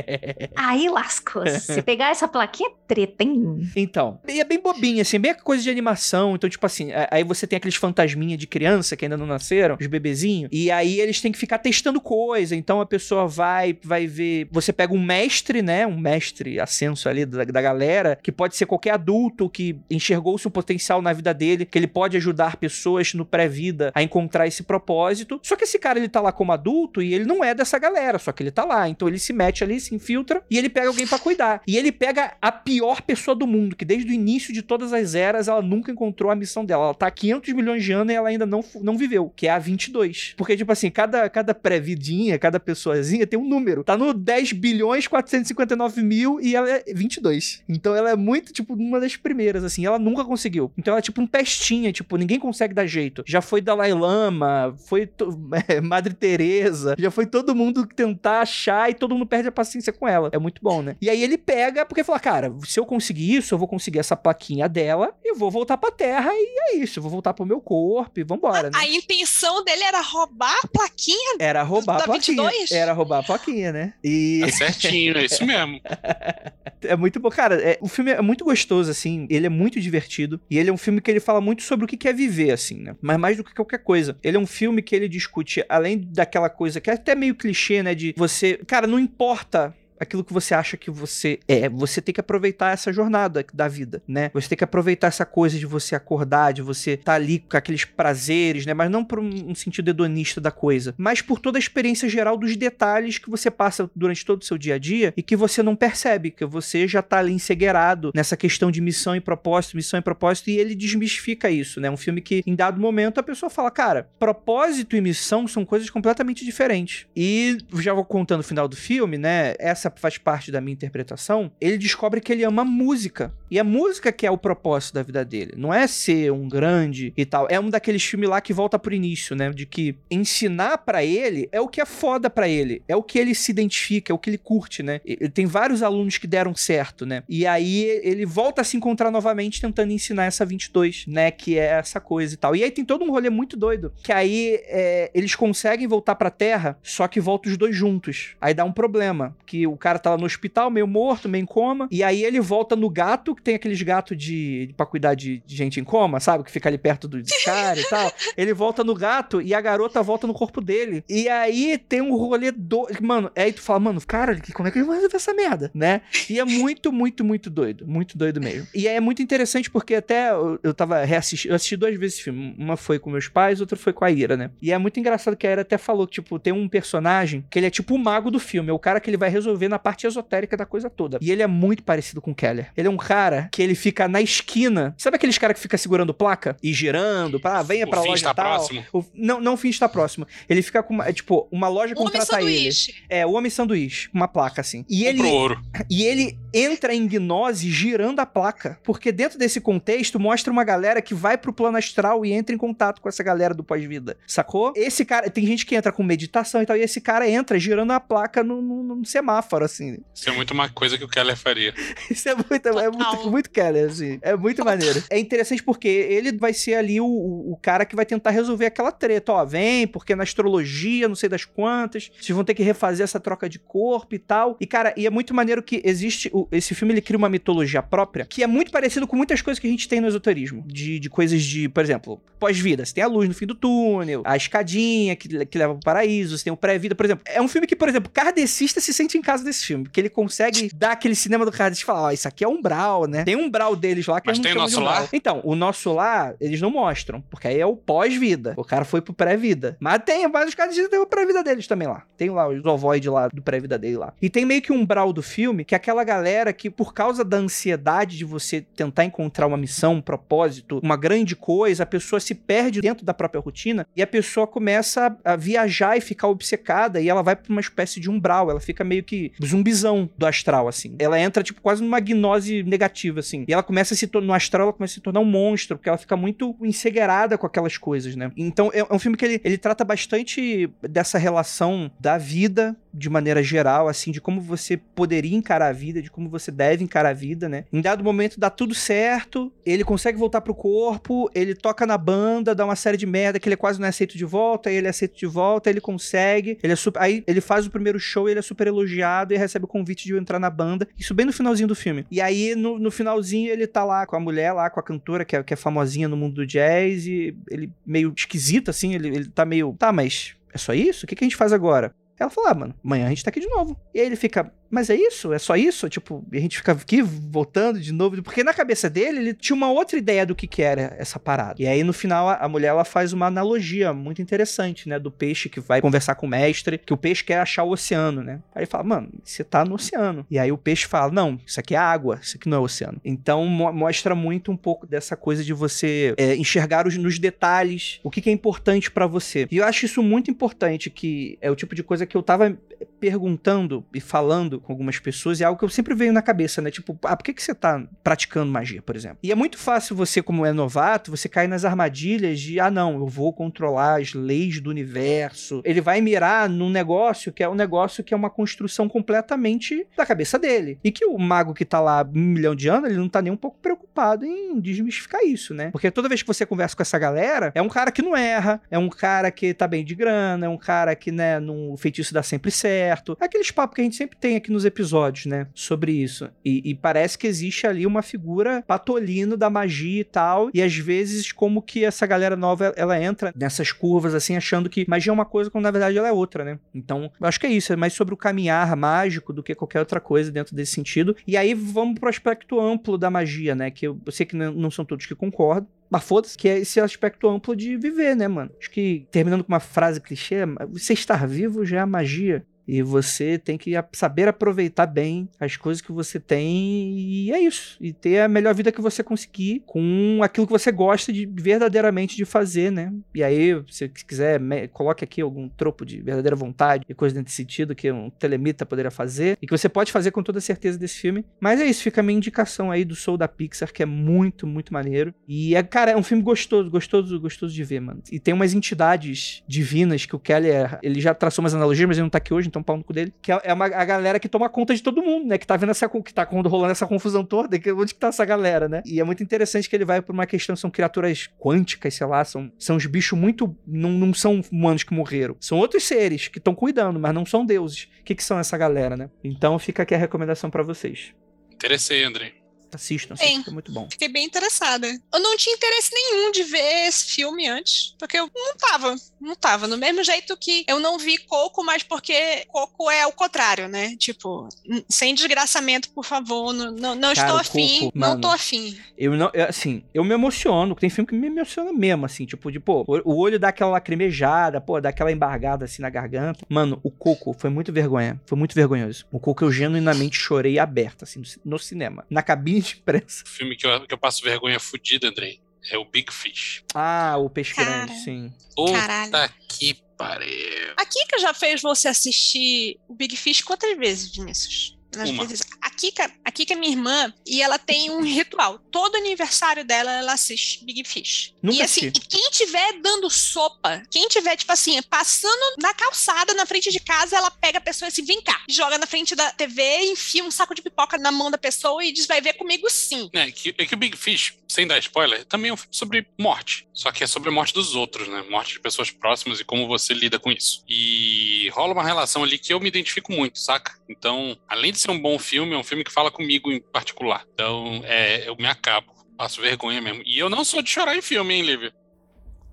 D: Aí lascou-se. Se pegar essa plaquinha, é treta, hein?
B: Então, e é bem bobinha, assim, bem coisa de animação. Então, tipo assim, aí você tem aqueles fantasminha de criança que ainda não nasceram, os bebezinhos, e aí eles têm que ficar testando coisa. Então a pessoa vai, vai ver. Você pega um mestre, né? Um mestre ascenso ali da, da galera, que pode ser qualquer adulto que enxergou seu potencial potencial na vida dele, que ele pode ajudar pessoas no pré-vida a encontrar esse propósito. Só que esse cara, ele tá lá como adulto e ele não é dessa galera, só que ele tá lá. Então ele se mete ali, se infiltra e ele pega alguém para cuidar. E ele pega a pior pessoa do mundo, que desde o início de todas as eras ela nunca encontrou a missão dela. Ela tá há 500 milhões de anos e ela ainda não, não viveu, que é a 22. Porque, tipo assim, cada, cada pré-vidinha, cada pessoazinha tem um número. Tá no 10 bilhões 459 mil e ela é 22. Então ela é muito, tipo, uma das primeiras, assim. Ela nunca conseguiu. Então ela é tipo um pestinha, tipo, ninguém consegue dar jeito. Já foi Dalai Lama, foi é, Madre Teresa, já foi todo mundo tentar achar e todo mundo perde a paciência com ela. É muito bom, né? E aí ele pega, porque fala, cara, se eu conseguir isso, eu vou conseguir essa plaquinha dela e vou voltar pra Terra e é isso. Eu vou voltar pro meu corpo e vambora, né?
E: A intenção dele era roubar a plaquinha?
B: Era roubar
E: da
B: a plaquinha.
E: 22?
B: Era roubar a plaquinha, né? E...
C: Tá certinho, é isso mesmo.
B: É muito bom. Cara, é- o filme é muito gostoso, assim. Ele é muito divertido. E ele é um filme que ele fala muito sobre o que é viver, assim, né? Mas mais do que qualquer coisa. Ele é um filme que ele discute, além daquela coisa que é até meio clichê, né? De você. Cara, não importa aquilo que você acha que você é. Você tem que aproveitar essa jornada da vida, né? Você tem que aproveitar essa coisa de você acordar, de você estar ali com aqueles prazeres, né? Mas não por um, sentido hedonista da coisa, mas por toda a experiência geral dos detalhes que você passa durante todo o seu dia a dia e que você não percebe, que você já tá ali encegueirado nessa questão de missão e propósito, missão e propósito, e ele desmistifica isso, né? Um filme que, em dado momento, a pessoa fala, cara, propósito e missão são coisas completamente diferentes. E já vou contando o final do filme, né? Essa faz parte da minha interpretação. Ele descobre que ele ama música. E a música que é o propósito da vida dele. Não é ser um grande e tal. É um daqueles filmes lá que volta pro início, né? De que ensinar pra ele é o que é foda pra ele. É o que ele se identifica, é o que ele curte, né? Ele tem vários alunos que deram certo, né? E aí ele volta a se encontrar novamente tentando ensinar essa 22, né? Que é essa coisa e tal. E aí tem todo um rolê muito doido. Que aí é, eles conseguem voltar pra Terra, só que voltam os dois juntos. Aí dá um problema. Que o cara tá lá no hospital, meio morto, meio em coma. E aí ele volta no gato, que tem aqueles gatos de. pra cuidar de, de gente em coma, sabe? Que fica ali perto do cara e tal. Ele volta no gato e a garota volta no corpo dele. E aí tem um rolê do. Mano, aí tu fala, mano, cara, que- como é que ele vai resolver essa merda, né? E é muito, muito, muito doido. Muito doido mesmo. E é muito interessante porque até eu, eu tava reassistindo. Eu assisti duas vezes esse filme. Uma foi com meus pais, outra foi com a Ira, né? E é muito engraçado que a Ira até falou que, tipo, tem um personagem que ele é tipo o mago do filme. É o cara que ele vai resolver na parte esotérica da coisa toda. E ele é muito parecido com o Keller. Ele é um cara que ele fica na esquina. Sabe aqueles cara que fica segurando placa e girando? Pra, ah, venha
C: O
B: pra
C: fim
B: loja
C: está
B: tal.
C: próximo.
B: O- não, não o fim está próximo. Ele fica com, uma, é, tipo, uma loja
E: homem
B: contrata ele.
E: sanduíche.
B: É, o homem sanduíche, uma placa assim. E ele,
C: Compro ouro.
B: e ele entra em gnose girando a placa. Porque dentro desse contexto mostra uma galera que vai pro plano astral e entra em contato com essa galera do pós-vida. Sacou? Esse cara. Tem gente que entra com meditação e tal. E esse cara entra girando a placa num semáforo, assim.
C: Isso é muito uma coisa que o Keller faria.
B: Isso é muito, é muito, Muito Keller, assim. É muito maneiro. É interessante porque ele vai ser ali o, o, cara que vai tentar resolver aquela treta. Ó, vem, porque na astrologia, não sei das quantas, vocês vão ter que refazer essa troca de corpo e tal. E, cara, e é muito maneiro que existe. o- esse filme ele cria uma mitologia própria que é muito parecido com muitas coisas que a gente tem no esoterismo. De, de coisas de, por exemplo, pós-vida. Você tem a luz no fim do túnel, a escadinha que, que leva pro paraíso, você tem o pré-vida, por exemplo. É um filme que, por exemplo, kardecista se sente em casa desse filme, porque ele consegue dar aquele cinema do kardecista e falar, ó, isso aqui é umbral, né? Tem um umbral deles lá que
C: Mas
B: eles não
C: tem
B: chamam
C: o
B: de
C: nosso
B: umbral.
C: lar?
B: Então, o nosso lá, eles não mostram, porque aí é o pós-vida. O cara foi pro pré-vida. Mas tem, mas os kardecistas tem o pré-vida deles também lá. Tem lá os ovoides lá do pré-vida dele lá. E tem meio que um umbral do filme, que é aquela galera que, por causa da ansiedade de você tentar encontrar uma missão, um propósito, uma grande coisa, a pessoa se perde dentro da própria rotina e a pessoa começa a, a viajar e ficar obcecada e ela vai pra uma espécie de umbral. Ela fica meio que zumbizão do astral, assim. Ela entra, tipo, quase numa gnose negativa, assim. E ela começa a se tornar, no astral, ela começa a se tornar um monstro, porque ela fica muito encegueirada com aquelas coisas, né? Então, é, é um filme que ele, ele trata bastante dessa relação da vida de maneira geral, assim, de como você poderia encarar a vida, de como você deve encarar a vida, né? Em dado momento dá tudo certo, ele consegue voltar pro corpo, ele toca na banda, dá uma série de merda que ele quase não é aceito de volta, aí ele é aceito de volta, aí ele consegue, ele é super, aí ele faz o primeiro show, ele é super elogiado e recebe o convite de entrar na banda, isso bem no finalzinho do filme. E aí no, no finalzinho ele tá lá com a mulher lá, com a cantora que é, que é famosinha no mundo do jazz e ele meio esquisito assim, ele, ele tá meio, tá, mas é só isso? O que, que a gente faz agora? Ela falou, ah, mano, amanhã a gente tá aqui de novo. E aí ele fica, mas é isso? É só isso? Tipo, a gente fica aqui voltando de novo. Porque na cabeça dele, ele tinha uma outra ideia do que, que era essa parada. E aí, no final, a, a mulher ela faz uma analogia muito interessante, né? Do peixe que vai conversar com o mestre, que o peixe quer achar o oceano, né? Aí ele fala, mano, você tá no oceano. E aí o peixe fala, não, isso aqui é água, isso aqui não é oceano. Então mo mostra muito um pouco dessa coisa de você é, enxergar os, nos detalhes o que, que é importante para você. E eu acho isso muito importante, que é o tipo de coisa que eu tava perguntando e falando com algumas pessoas, é algo que eu sempre veio na cabeça, né? Tipo, ah, por que, que você tá praticando magia, por exemplo? E é muito fácil você, como é novato, você cair nas armadilhas de, ah, não, eu vou controlar as leis do universo. Ele vai mirar num negócio que é um negócio que é uma construção completamente da cabeça dele. E que o mago que tá lá um milhão de anos, ele não tá nem um pouco preocupado em desmistificar isso, né? Porque toda vez que você conversa com essa galera, é um cara que não erra, é um cara que tá bem de grana, é um cara que, né, no feitiço dá sempre certo. É aqueles papos que a gente sempre tem aqui nos episódios, né? Sobre isso. E, e parece que existe ali uma figura patolino da magia e tal. E às vezes, como que essa galera nova ela entra nessas curvas, assim, achando que magia é uma coisa quando na verdade ela é outra, né? Então, acho que é isso. É mais sobre o caminhar mágico do que qualquer outra coisa dentro desse sentido. E aí vamos pro aspecto amplo da magia, né? Que eu sei que não são todos que concordam. Mas foda-se, que é esse aspecto amplo de viver, né, mano? Acho que, terminando com uma frase clichê, você estar vivo já é magia. E você tem que saber aproveitar bem as coisas que você tem e é isso. E ter a melhor vida que você conseguir com aquilo que você gosta de verdadeiramente de fazer, né? E aí, se quiser, coloque aqui algum tropo de verdadeira vontade e coisa nesse sentido que um telemita poderia fazer e que você pode fazer com toda certeza desse filme. Mas é isso, fica a minha indicação aí do Soul da Pixar, que é muito, muito maneiro. E é, cara, é um filme gostoso, gostoso, gostoso de ver, mano. E tem umas entidades divinas que o Kelly, ele já traçou umas analogias, mas ele não tá aqui hoje, então pau no cu dele. Que é, é uma, a galera que toma conta de todo mundo, né? Que tá vendo essa. que tá rolando essa confusão toda. Que, onde que tá essa galera, né? E é muito interessante que ele vai por uma questão, são criaturas quânticas, sei lá, são, são os bichos muito. Não, não são humanos que morreram. São outros seres que estão cuidando, mas não são deuses. O que, que são essa galera, né? Então fica aqui a recomendação para vocês.
C: Interessei, André.
B: Assistam, assistam, é muito bom.
E: Fiquei bem interessada. Eu não tinha interesse nenhum de ver esse filme antes, porque eu não tava, não tava. No mesmo jeito que eu não vi Coco, mas porque Coco é o contrário, né? Tipo, sem desgraçamento, por favor, não, não, não Cara, estou afim, Coco, não tô afim.
B: Eu não, assim, eu me emociono, tem filme que me emociona mesmo, assim, tipo, de, pô, o olho dá aquela lacrimejada, pô, dá aquela embargada assim na garganta. Mano, o Coco foi muito vergonha, foi muito vergonhoso. O Coco eu genuinamente chorei aberto, assim, no cinema. Na cabine de imprensa.
C: O filme que eu, que eu passo vergonha fudida, Andrei, é o Big Fish.
B: Ah, o Peixe Cara, Grande, sim.
C: Puta Caralho. que pariu.
E: A Kika já fez você assistir o Big Fish quantas vezes, Vinícius? Uma. Vezes. A Kika, a Kika é minha irmã e ela tem um ritual. Todo aniversário dela, ela assiste Big Fish.
B: Nunca
E: e assim,
B: assisti.
E: quem tiver dando sopa, quem tiver, tipo assim, passando na calçada, na frente de casa, ela pega a pessoa assim, vem cá, joga na frente da TV, enfia um saco de pipoca na mão da pessoa e diz, vai ver comigo sim.
C: É que, é que o Big Fish, sem dar spoiler, também é um filme sobre morte. Só que é sobre a morte dos outros, né? Morte de pessoas próximas e como você lida com isso. E rola uma relação ali que eu me identifico muito, saca? Então, além de ser um bom filme, é um filme que fala comigo em particular. Então, é, eu me acabo. Passo vergonha mesmo. E eu não sou de chorar em filme, hein, Lívia?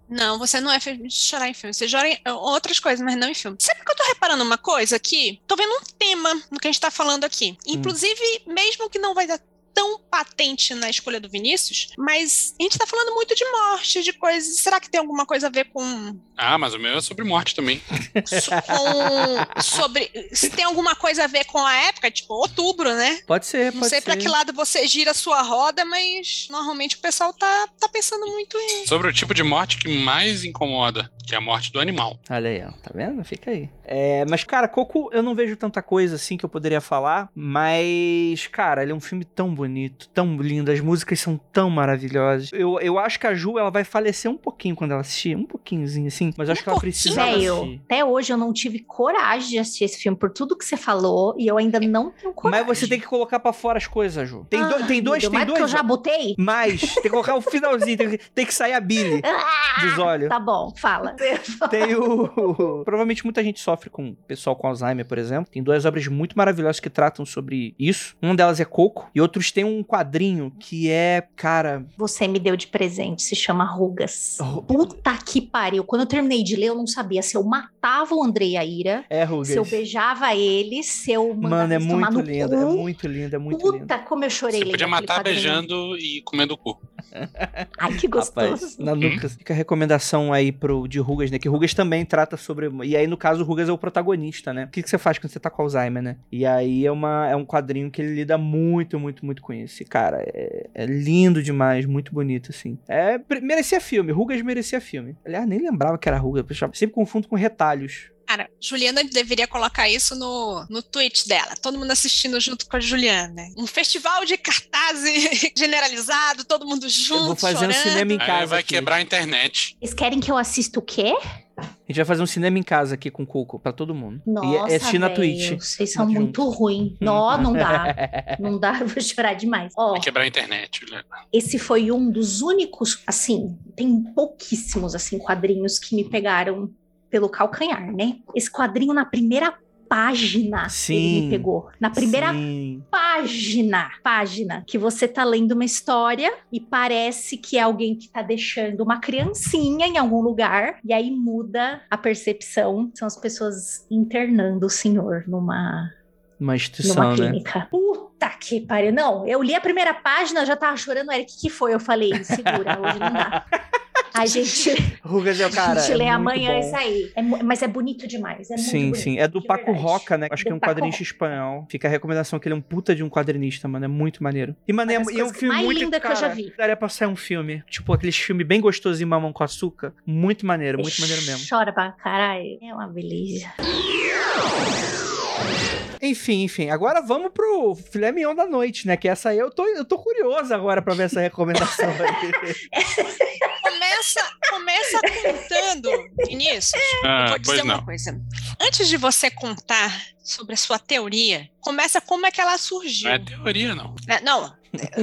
E: Não, você não é de chorar em filme. Você chora em outras coisas, mas não em filme. Sabe que eu tô reparando uma coisa aqui? Tô vendo um tema no que a gente tá falando aqui. Hum. Inclusive, hum. mesmo que não vai dar tão patente na escolha do Vinícius, mas a gente tá falando muito de morte, de coisas. Será que tem alguma coisa a ver com.
C: Ah, mas o meu é sobre morte também.
E: com, sobre. Se tem alguma coisa a ver com a época, tipo outubro, né?
B: Pode ser,
E: Não
B: pode
E: sei para que lado você gira a sua roda, mas normalmente o pessoal tá, tá pensando muito em.
C: Sobre o tipo de morte que mais incomoda, que é a morte do animal.
B: Olha aí, ó. Tá vendo? Fica aí. É, mas, cara, Coco, eu não vejo tanta coisa assim que eu poderia falar, mas, cara, ele é um filme tão bonito, tão lindo, as músicas são tão maravilhosas. Eu, eu acho que a Ju, ela vai falecer um pouquinho quando ela assistir, um pouquinhozinho assim, mas eu acho que ela precisa assistir.
D: Até hoje eu não tive coragem de assistir esse filme por tudo que você falou e eu ainda não tenho coragem.
B: Mas você tem que colocar para fora as coisas, Ju. Tem, ah, do, tem dois, tem dois.
D: que eu já botei?
B: Mas, tem que colocar o finalzinho, tem que, tem que sair a Billy ah, dos olhos.
D: Tá bom, fala. Fala.
B: Tem o. Provavelmente muita gente sofre com pessoal com Alzheimer, por exemplo. Tem duas obras muito maravilhosas que tratam sobre isso. Uma delas é Coco, e outros tem um quadrinho que é, cara.
D: Você me deu de presente, se chama Rugas.
B: Ru-
D: Puta que pariu. Quando eu terminei de ler, eu não sabia se eu matava o Andrei e a Ira,
B: É Rugas.
D: se eu beijava ele, se eu mandava
B: Mano, é
D: tomar
B: muito lindo, é muito lindo, é muito lindo.
D: Puta, como eu chorei
C: Você podia matar
D: quadrinho.
C: beijando e comendo o cu.
D: Ai, que gostoso.
B: Rapaz, na nuca. Fica a recomendação aí pro, de Rugas, né? Que Rugas também trata sobre. E aí, no caso, o Rugas é o protagonista, né? O que, que você faz quando você tá com Alzheimer, né? E aí é, uma, é um quadrinho que ele lida muito, muito, muito com isso. E, cara, é, é lindo demais, muito bonito, assim. É, merecia filme, Rugas merecia filme. Aliás, nem lembrava que era Rugas, sempre confundo com retalhos.
E: Cara, Juliana deveria colocar isso no, no tweet dela. Todo mundo assistindo junto com a Juliana. Um festival de cartaz generalizado, todo mundo junto.
B: eu vou fazer um
E: chorando.
B: cinema em
C: Aí
B: casa.
C: vai
B: aqui.
C: quebrar a internet.
D: Vocês querem que eu assista o quê?
B: A gente vai fazer um cinema em casa aqui com o Coco, pra todo mundo.
D: Nossa,
B: e é assistir na Twitch.
D: Vocês são
B: Junto.
D: muito ruins. Não, não dá. Não dá, eu vou chorar demais. Ó,
C: Vai quebrar a internet, Juliana.
D: esse foi um dos únicos, assim, tem pouquíssimos, assim, quadrinhos que me pegaram pelo calcanhar, né? Esse quadrinho na primeira página, ele
B: Sim.
D: me pegou. Na primeira
B: Sim.
D: página, página, que você tá lendo uma história e parece que é alguém que tá deixando uma criancinha em algum lugar e aí muda a percepção. São as pessoas internando o senhor numa
B: Uma
D: numa
B: instituição, né?
D: clínica. Puta que pariu. Não, eu li a primeira página, já tava chorando. Eric, o que, que foi? Eu falei, segura, hoje não dá. A gente,
B: Rugas é o cara.
D: a gente
B: é
D: lê amanhã
B: bom.
D: isso aí. É mas é bonito demais. É muito
B: Sim,
D: bonito,
B: sim. É do Paco
D: verdade.
B: Roca, né? Acho que é
D: Do
B: um
D: Paco
B: quadrinista espanhol. Fica a recomendação que ele é um puta de um quadrinista, mano. É muito maneiro. E, mano, é, e é um filme
D: mais
B: muito.
D: linda que eu já
B: cara,
D: vi.
B: Daria pra sair um filme. Tipo, aqueles filmes bem gostosinho, mamão com açúcar. Muito maneiro, muito maneiro mesmo.
D: Chora pra caralho. É uma beleza.
B: Enfim, enfim. Agora vamos pro filé mignon da noite, né? Que essa aí eu tô, eu tô curioso agora pra ver essa recomendação aí.
E: Começa, começa contando, Vinícius.
C: Ah,
E: vou dizer uma
C: não.
E: coisa. Antes de você contar sobre a sua teoria, começa como é que ela surgiu.
C: Não é teoria, não.
E: É, Não,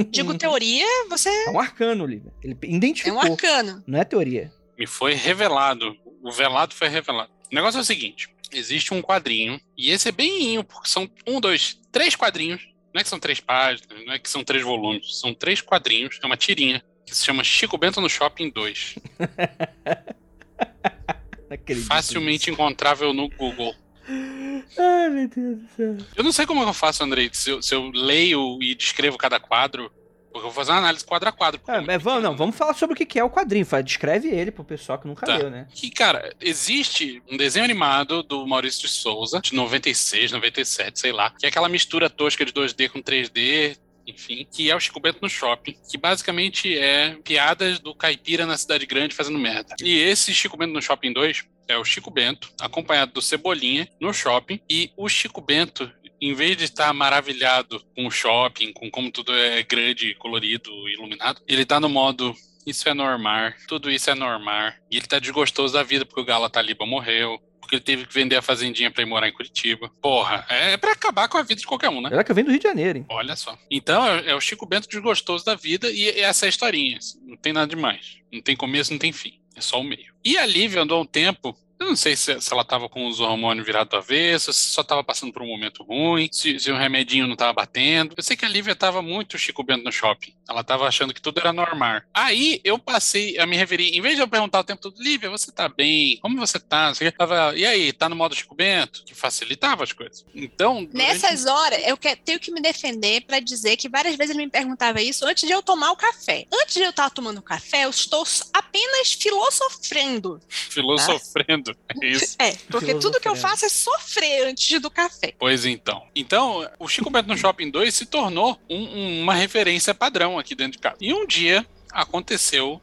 E: digo teoria, você
B: É um arcano, Lívia. Ele
E: é
B: identificou.
E: um arcano.
B: Não é teoria.
C: Me foi revelado. O velado foi revelado. O negócio é o seguinte: existe um quadrinho, e esse é bem, porque são um, dois, três quadrinhos. Não é que são três páginas, não é que são três volumes, são três quadrinhos, é uma tirinha, que se chama Chico Bento no Shopping 2.
B: Não acredito
C: Facilmente encontrável no Google.
B: nisso. Ai, meu Deus do céu.
C: Eu não sei como eu faço, Andrei, se eu, se eu leio e descrevo cada quadro, porque eu vou fazer uma análise quadro a quadro. é
B: vamos, não, vamos falar sobre o que é o quadrinho. Fala, Descreve ele pro pessoal que nunca
C: Tá.
B: leu, né?
C: Que, cara, existe um desenho animado do Maurício de Souza, de 96, 97, sei lá, que é aquela mistura tosca de 2D com 3D, enfim, que é o Chico Bento no Shopping, que basicamente é piadas do caipira na cidade grande fazendo merda. E esse Chico Bento no Shopping 2 é o Chico Bento, acompanhado do Cebolinha, no shopping, e o Chico Bento. Em vez de estar maravilhado com o shopping, com como tudo é grande, colorido, iluminado, ele tá no modo isso é normal, tudo isso é normal. E ele tá desgostoso da vida porque o Gala Taliba morreu, porque ele teve que vender a fazendinha pra ir morar em Curitiba. Porra, é pra acabar com a vida de qualquer um, né?
B: Ela que vem do Rio de Janeiro, hein?
C: Olha só. Então é é o Chico Bento desgostoso da vida e essa é a historinha. Não tem nada demais. Não tem começo, não tem fim. É só o meio. E a Lívia andou um tempo. Eu não sei se, se ela tava com os hormônios virados do avesso, se só tava passando por um momento ruim, se, se o remedinho não tava batendo. Eu sei que a Lívia tava muito Chico Bento no shopping. Ela tava achando que tudo era normal. Aí eu passei a me referir, em vez de eu perguntar o tempo todo, Lívia, você tá bem? Como você tá? Quê. Tava, e aí, tá no modo Chico Bento? Que facilitava as coisas. Então. durante-
E: Nessas horas, eu que- tenho que me defender para dizer que várias vezes ele me perguntava isso antes de eu tomar o café. Antes de eu estar tomando o café, eu estou apenas filosofrendo.
C: Filosofrendo. É isso.
E: É, porque tudo que eu faço é sofrer antes do café.
C: Pois então. Então, o Chico Bento no Shopping 2 se tornou um- uma referência padrão aqui dentro de casa. E um dia aconteceu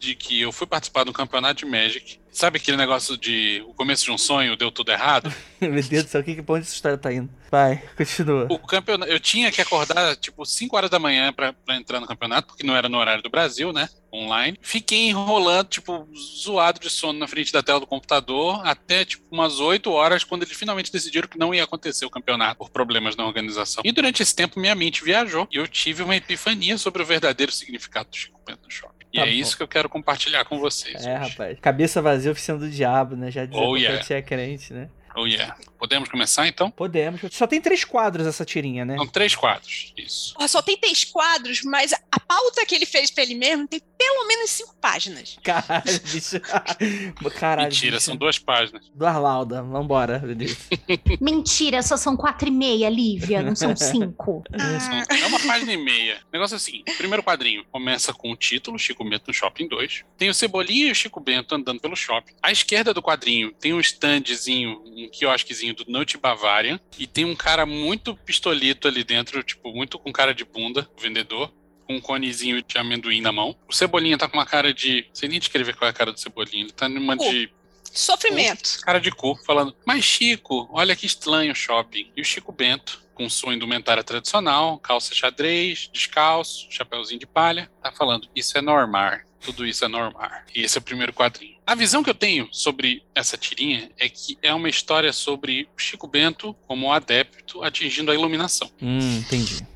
C: de que eu fui participar de um campeonato de Magic. Sabe aquele negócio de o começo de um sonho deu tudo errado?
B: Meu Deus do céu, que, que onde essa história tá indo? Vai, continua.
C: O campeonato, eu tinha que acordar tipo 5 horas da manhã pra, pra entrar no campeonato, porque não era no horário do Brasil, né? Online. Fiquei enrolando, tipo, zoado de sono na frente da tela do computador até tipo umas 8 horas, quando eles finalmente decidiram que não ia acontecer o campeonato por problemas na organização. E durante esse tempo minha mente viajou e eu tive uma epifania sobre o verdadeiro significado do Chico Bento no shopping. E
B: Tá
C: é
B: bom.
C: isso que eu quero compartilhar com vocês.
B: É, rapaz. Cabeça vazia, oficina do diabo, né? Já dizia
C: Oh, yeah.
B: é crente, né?
C: Oh, yeah. Podemos começar então?
B: Podemos. Só tem três quadros essa tirinha, né?
C: São três quadros. Isso.
E: Porra, só tem três quadros, mas a pauta que ele fez pra ele mesmo tem pelo menos cinco páginas.
B: Caralho, bicho. Caralho.
C: Mentira,
B: bicho.
C: são duas páginas.
B: Do Arlauda. Vambora, meu Deus.
D: Mentira, só são quatro e meia, Lívia, não são cinco.
C: São- É uma página e meia. O negócio é assim: primeiro quadrinho começa com o título, Chico Bento no Shopping 2. Tem o Cebolinha e o Chico Bento andando pelo shopping. À esquerda do quadrinho tem um standzinho, um quiosquezinho do Note Bavarian. E tem um cara muito pistolito ali dentro, tipo, muito com cara de bunda, o vendedor. Com um conezinho de amendoim na mão. O Cebolinha tá com uma cara de. Não sei nem descrever qual é a cara do Cebolinha. Ele tá numa de
E: Sofrimento.
C: cara de cu, falando: Mas Chico, olha que estranho o shopping. E o Chico Bento, com sua indumentária tradicional, calça xadrez, descalço, chapéuzinho de palha, tá falando: Isso é normal. Tudo isso é normal. E esse é o primeiro quadrinho. A visão que eu tenho sobre essa tirinha é que é uma história sobre Chico Bento como adepto atingindo a iluminação.
B: Hum, entendi.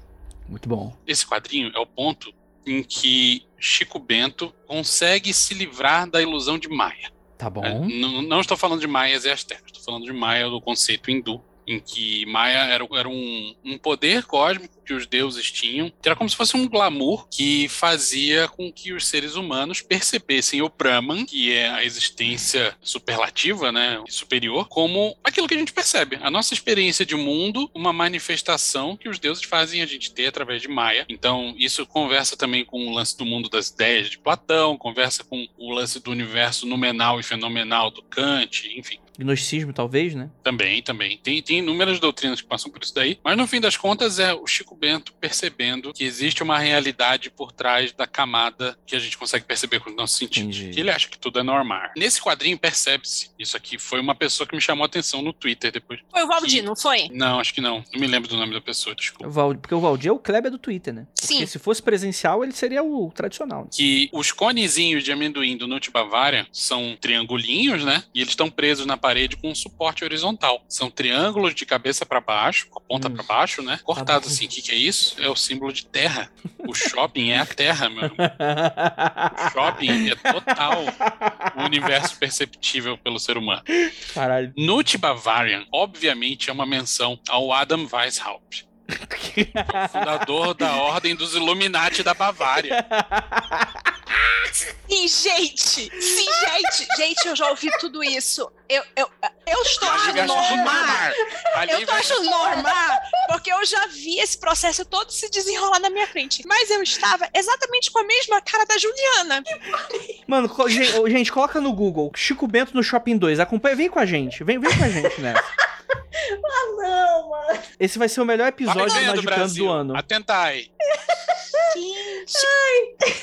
B: Muito bom.
C: Esse quadrinho é o ponto em que Chico Bento consegue se livrar da ilusão de Maia.
B: Tá bom.
C: É, não, não estou falando de Maias e Astecas, estou falando de Maia do conceito hindu, em que Maia era, era um, um poder cósmico que os deuses tinham, que era como se fosse um glamour que fazia com que os seres humanos percebessem o Brahman, que é a existência superlativa, né, superior, como aquilo que a gente percebe, a nossa experiência de mundo, uma manifestação que os deuses fazem a gente ter através de Maia. Então, isso conversa também com o lance do mundo das ideias de Platão, conversa com o lance do universo numenal e fenomenal do Kant, enfim.
B: Gnosticismo, talvez, né?
C: Também, também. Tem, tem inúmeras doutrinas que passam por isso daí. Mas no fim das contas é o Chico Bento percebendo que existe uma realidade por trás da camada que a gente consegue perceber com os nossos sentidos.
B: Entendi.
C: Que ele acha que tudo é normal. Nesse quadrinho percebe-se. Isso aqui foi uma pessoa que me chamou a atenção no Twitter depois.
E: Foi o Valdir, não foi?
C: Não, acho que não. Não me lembro do nome da pessoa,
B: O
C: desculpa.
B: Val- Porque o Valdir é o Kleber do Twitter, né?
E: Sim.
B: Porque se fosse presencial, ele seria o tradicional. né?
C: que os conezinhos de amendoim do Nut Bavaria são triangulinhos, né? E eles estão presos na parede com um suporte horizontal. São triângulos de cabeça para baixo, com a ponta
B: Hum.
C: para baixo, né? Cortado
B: bom.
C: assim. Que, que é isso? É o símbolo de terra. O shopping é a terra, meu. O shopping é total o universo perceptível pelo ser humano.
B: Caralho.
C: Nut Bavarian, obviamente, é uma menção ao Adam Weishaupt, fundador da Ordem dos Illuminati da Bavária.
E: Sim, gente! Sim, gente! Gente, eu já ouvi tudo isso. Eu, eu, eu estou achando normal. Eu
C: ser
E: achando normal, porque eu já vi esse processo todo se desenrolar na minha frente. Mas eu estava exatamente com a mesma cara da Juliana.
B: Mano, gente, coloca no Google Chico Bento no Shopping 2. Acompanha, vem com a gente. Vem, vem com a gente nessa.
D: Mano.
B: Esse vai ser o melhor episódio do Magicando
C: Brasil.
B: do ano.
C: Atentai.
E: Gente,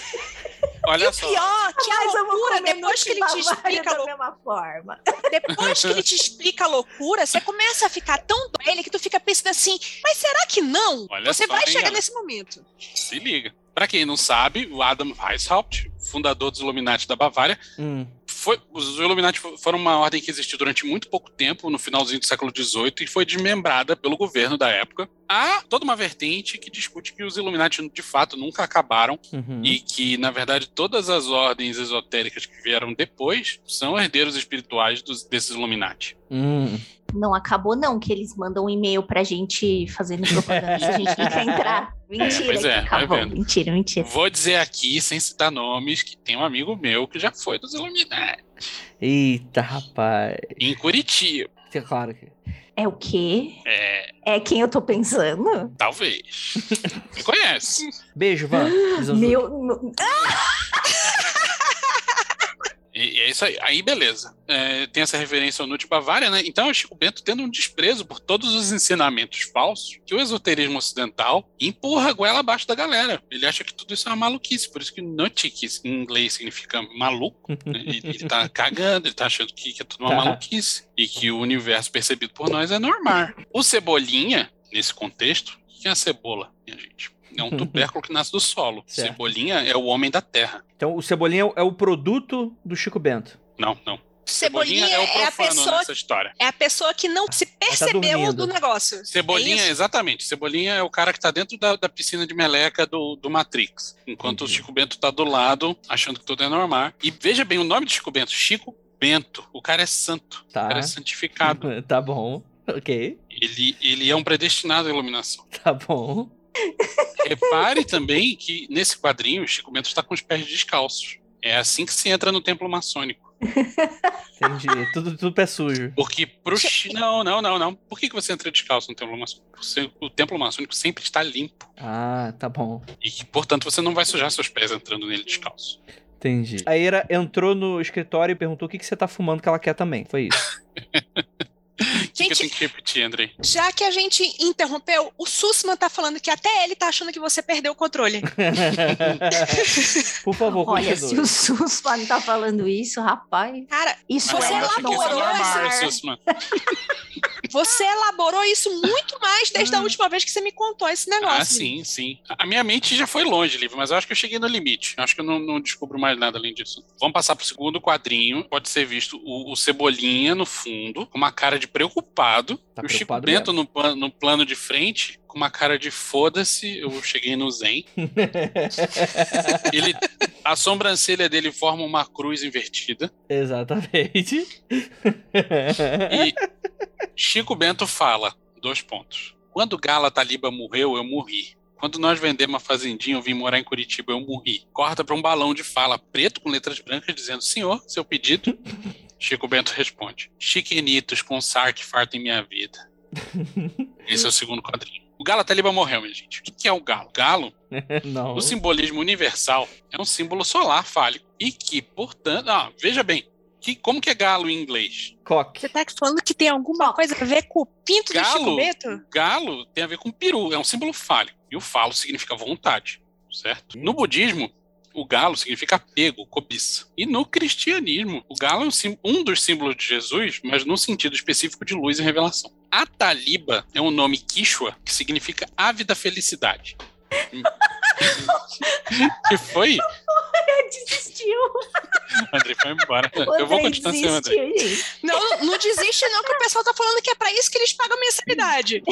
C: Olha só.
E: pior, que a
D: Mas
E: loucura, depois que ele te explica a
D: da
E: loucura,
D: mesma forma.
E: depois que ele te explica a loucura, você começa a ficar tão doente que tu fica pensando assim, mas será que não?
C: Olha
E: você
C: só,
E: vai
C: hein,
E: chegar
C: Ana?
E: nesse momento.
C: Se liga. Pra quem não sabe, o Adam Weishaupt, fundador dos Illuminati da Bavária,
B: Hum.
C: Foi, os Illuminati fo- foram uma ordem que existiu durante muito pouco tempo, no finalzinho do século XVIII, e foi desmembrada pelo governo da época. Há toda uma vertente que discute que os Illuminati, de fato, nunca acabaram
B: Uhum.
C: e que, na verdade, todas as ordens esotéricas que vieram depois são herdeiros espirituais dos, desses Illuminati.
B: Hum.
D: Não acabou, não, que eles mandam um e-mail pra gente fazendo propaganda se a gente não quer entrar. Mentira,
C: Pois é,
D: acabou.
C: vendo.
D: Mentira, mentira.
C: Vou dizer aqui, sem citar nomes, que tem um amigo meu que já foi dos Illuminati,
B: Eita, rapaz.
C: em Curitiba.
B: É claro que.
D: É o quê?
C: É,
D: É quem eu tô pensando?
C: talvez. Me conhece.
B: Beijo, Van.
D: Meu. meu-
C: E, é isso aí. Aí, beleza. É, tem essa referência ao Nut Bavária, né? Então, o Chico Bento tendo um desprezo por todos os ensinamentos falsos que o esoterismo ocidental empurra a goela abaixo da galera. Ele acha que tudo isso é uma maluquice. Por isso que Nut, que em inglês significa maluco, né? ele, ele tá cagando, ele tá achando que, que é tudo uma
B: Tá.
C: maluquice. E que o universo percebido por nós é normal. O Cebolinha, nesse contexto, o que é a cebola, minha gente? É um tubérculo que nasce do solo.
B: Certo.
C: Cebolinha é o homem da terra.
B: Então, o Cebolinha é o- é o produto do Chico Bento.
C: Não, não.
E: Cebolinha,
C: é o
E: é, a pessoa,
C: nessa história.
E: é a pessoa que não se percebeu
B: dormindo.
E: do negócio.
C: Cebolinha,
E: É
C: exatamente. Cebolinha é o cara que tá dentro da, da piscina de meleca do, do Matrix. Enquanto
B: Entendi.
C: o Chico Bento tá do lado, achando que tudo é normal. E veja bem o nome do Chico Bento: Chico Bento. O cara é santo. O
B: Tá.
C: cara é santificado.
B: Tá bom. Ok.
C: ele, ele é um predestinado à iluminação.
B: Tá bom.
C: Repare também que nesse quadrinho, o Chico Bento está com os pés descalços. É assim que se entra no templo maçônico.
B: Entendi. tudo, tudo pé sujo.
C: Porque pro chi... Não, não, não, não. Por que, que você entra descalço no templo maçônico? Você- O templo maçônico sempre está limpo.
B: Ah, tá bom.
C: E que, portanto, você não vai sujar seus pés entrando nele descalço.
B: Entendi. A Ira entrou no escritório e perguntou o que, que você tá fumando que ela quer também. Foi isso.
C: O que, eu
E: Gente-
C: tenho que repetir, Andrei?
E: Já que a gente interrompeu, o Sussman tá falando que até ele tá achando que você perdeu o controle.
B: Por favor,
D: Olha, se
B: continue.
D: o Susman tá falando isso, rapaz.
E: Cara,
D: Isso
E: Você
D: é
C: é
E: elaborou
C: Sussman.
E: você elaborou isso muito mais desde a última vez que você me contou esse negócio.
C: Ah, sim, sim. A minha mente já foi longe, Livre, mas eu acho que eu cheguei no limite. Eu acho que eu não, não descubro mais nada além disso. Vamos passar pro segundo quadrinho. Pode ser visto o, o Cebolinha no fundo, com uma cara de preocupado.
B: Tá
C: e o Chico
B: preocupado
C: Bento no, no plano de frente, com uma cara de foda-se, eu cheguei no Zen. Ele, a sobrancelha dele forma uma cruz invertida.
B: Exatamente.
C: E Chico Bento fala, dois pontos. Quando Gala Taliba morreu, eu morri. Quando nós vendemos a fazendinha, eu vim morar em Curitiba, eu morri. Corta para um balão de fala preto com letras brancas dizendo: Senhor, seu pedido? Chico Bento responde: Chiquenitos com sarque farto em minha vida. Esse é o segundo quadrinho. O Galo Taliba morreu, minha gente. O que é o galo? Galo
B: Não.
C: o simbolismo universal é um símbolo solar fálico e que, portanto, ah, veja bem, que, como que é galo em inglês?
B: Coque.
E: Você tá falando que tem alguma coisa a ver com o pinto do Chico
C: Galo,
E: Bento?
C: galo tem a ver com peru, é um símbolo fálico. E o falo significa vontade, certo? No budismo, o galo significa apego, cobiça. E no cristianismo, o galo é um, sim- um dos símbolos de Jesus, mas no sentido específico de luz e revelação. A taliba é um nome quichua que significa ave da felicidade. que foi?
D: Desistiu.
C: André foi embora.
D: O
C: Eu vou continuar sendo André.
E: não, não desiste não, que o pessoal tá falando que é pra isso que eles pagam mensalidade.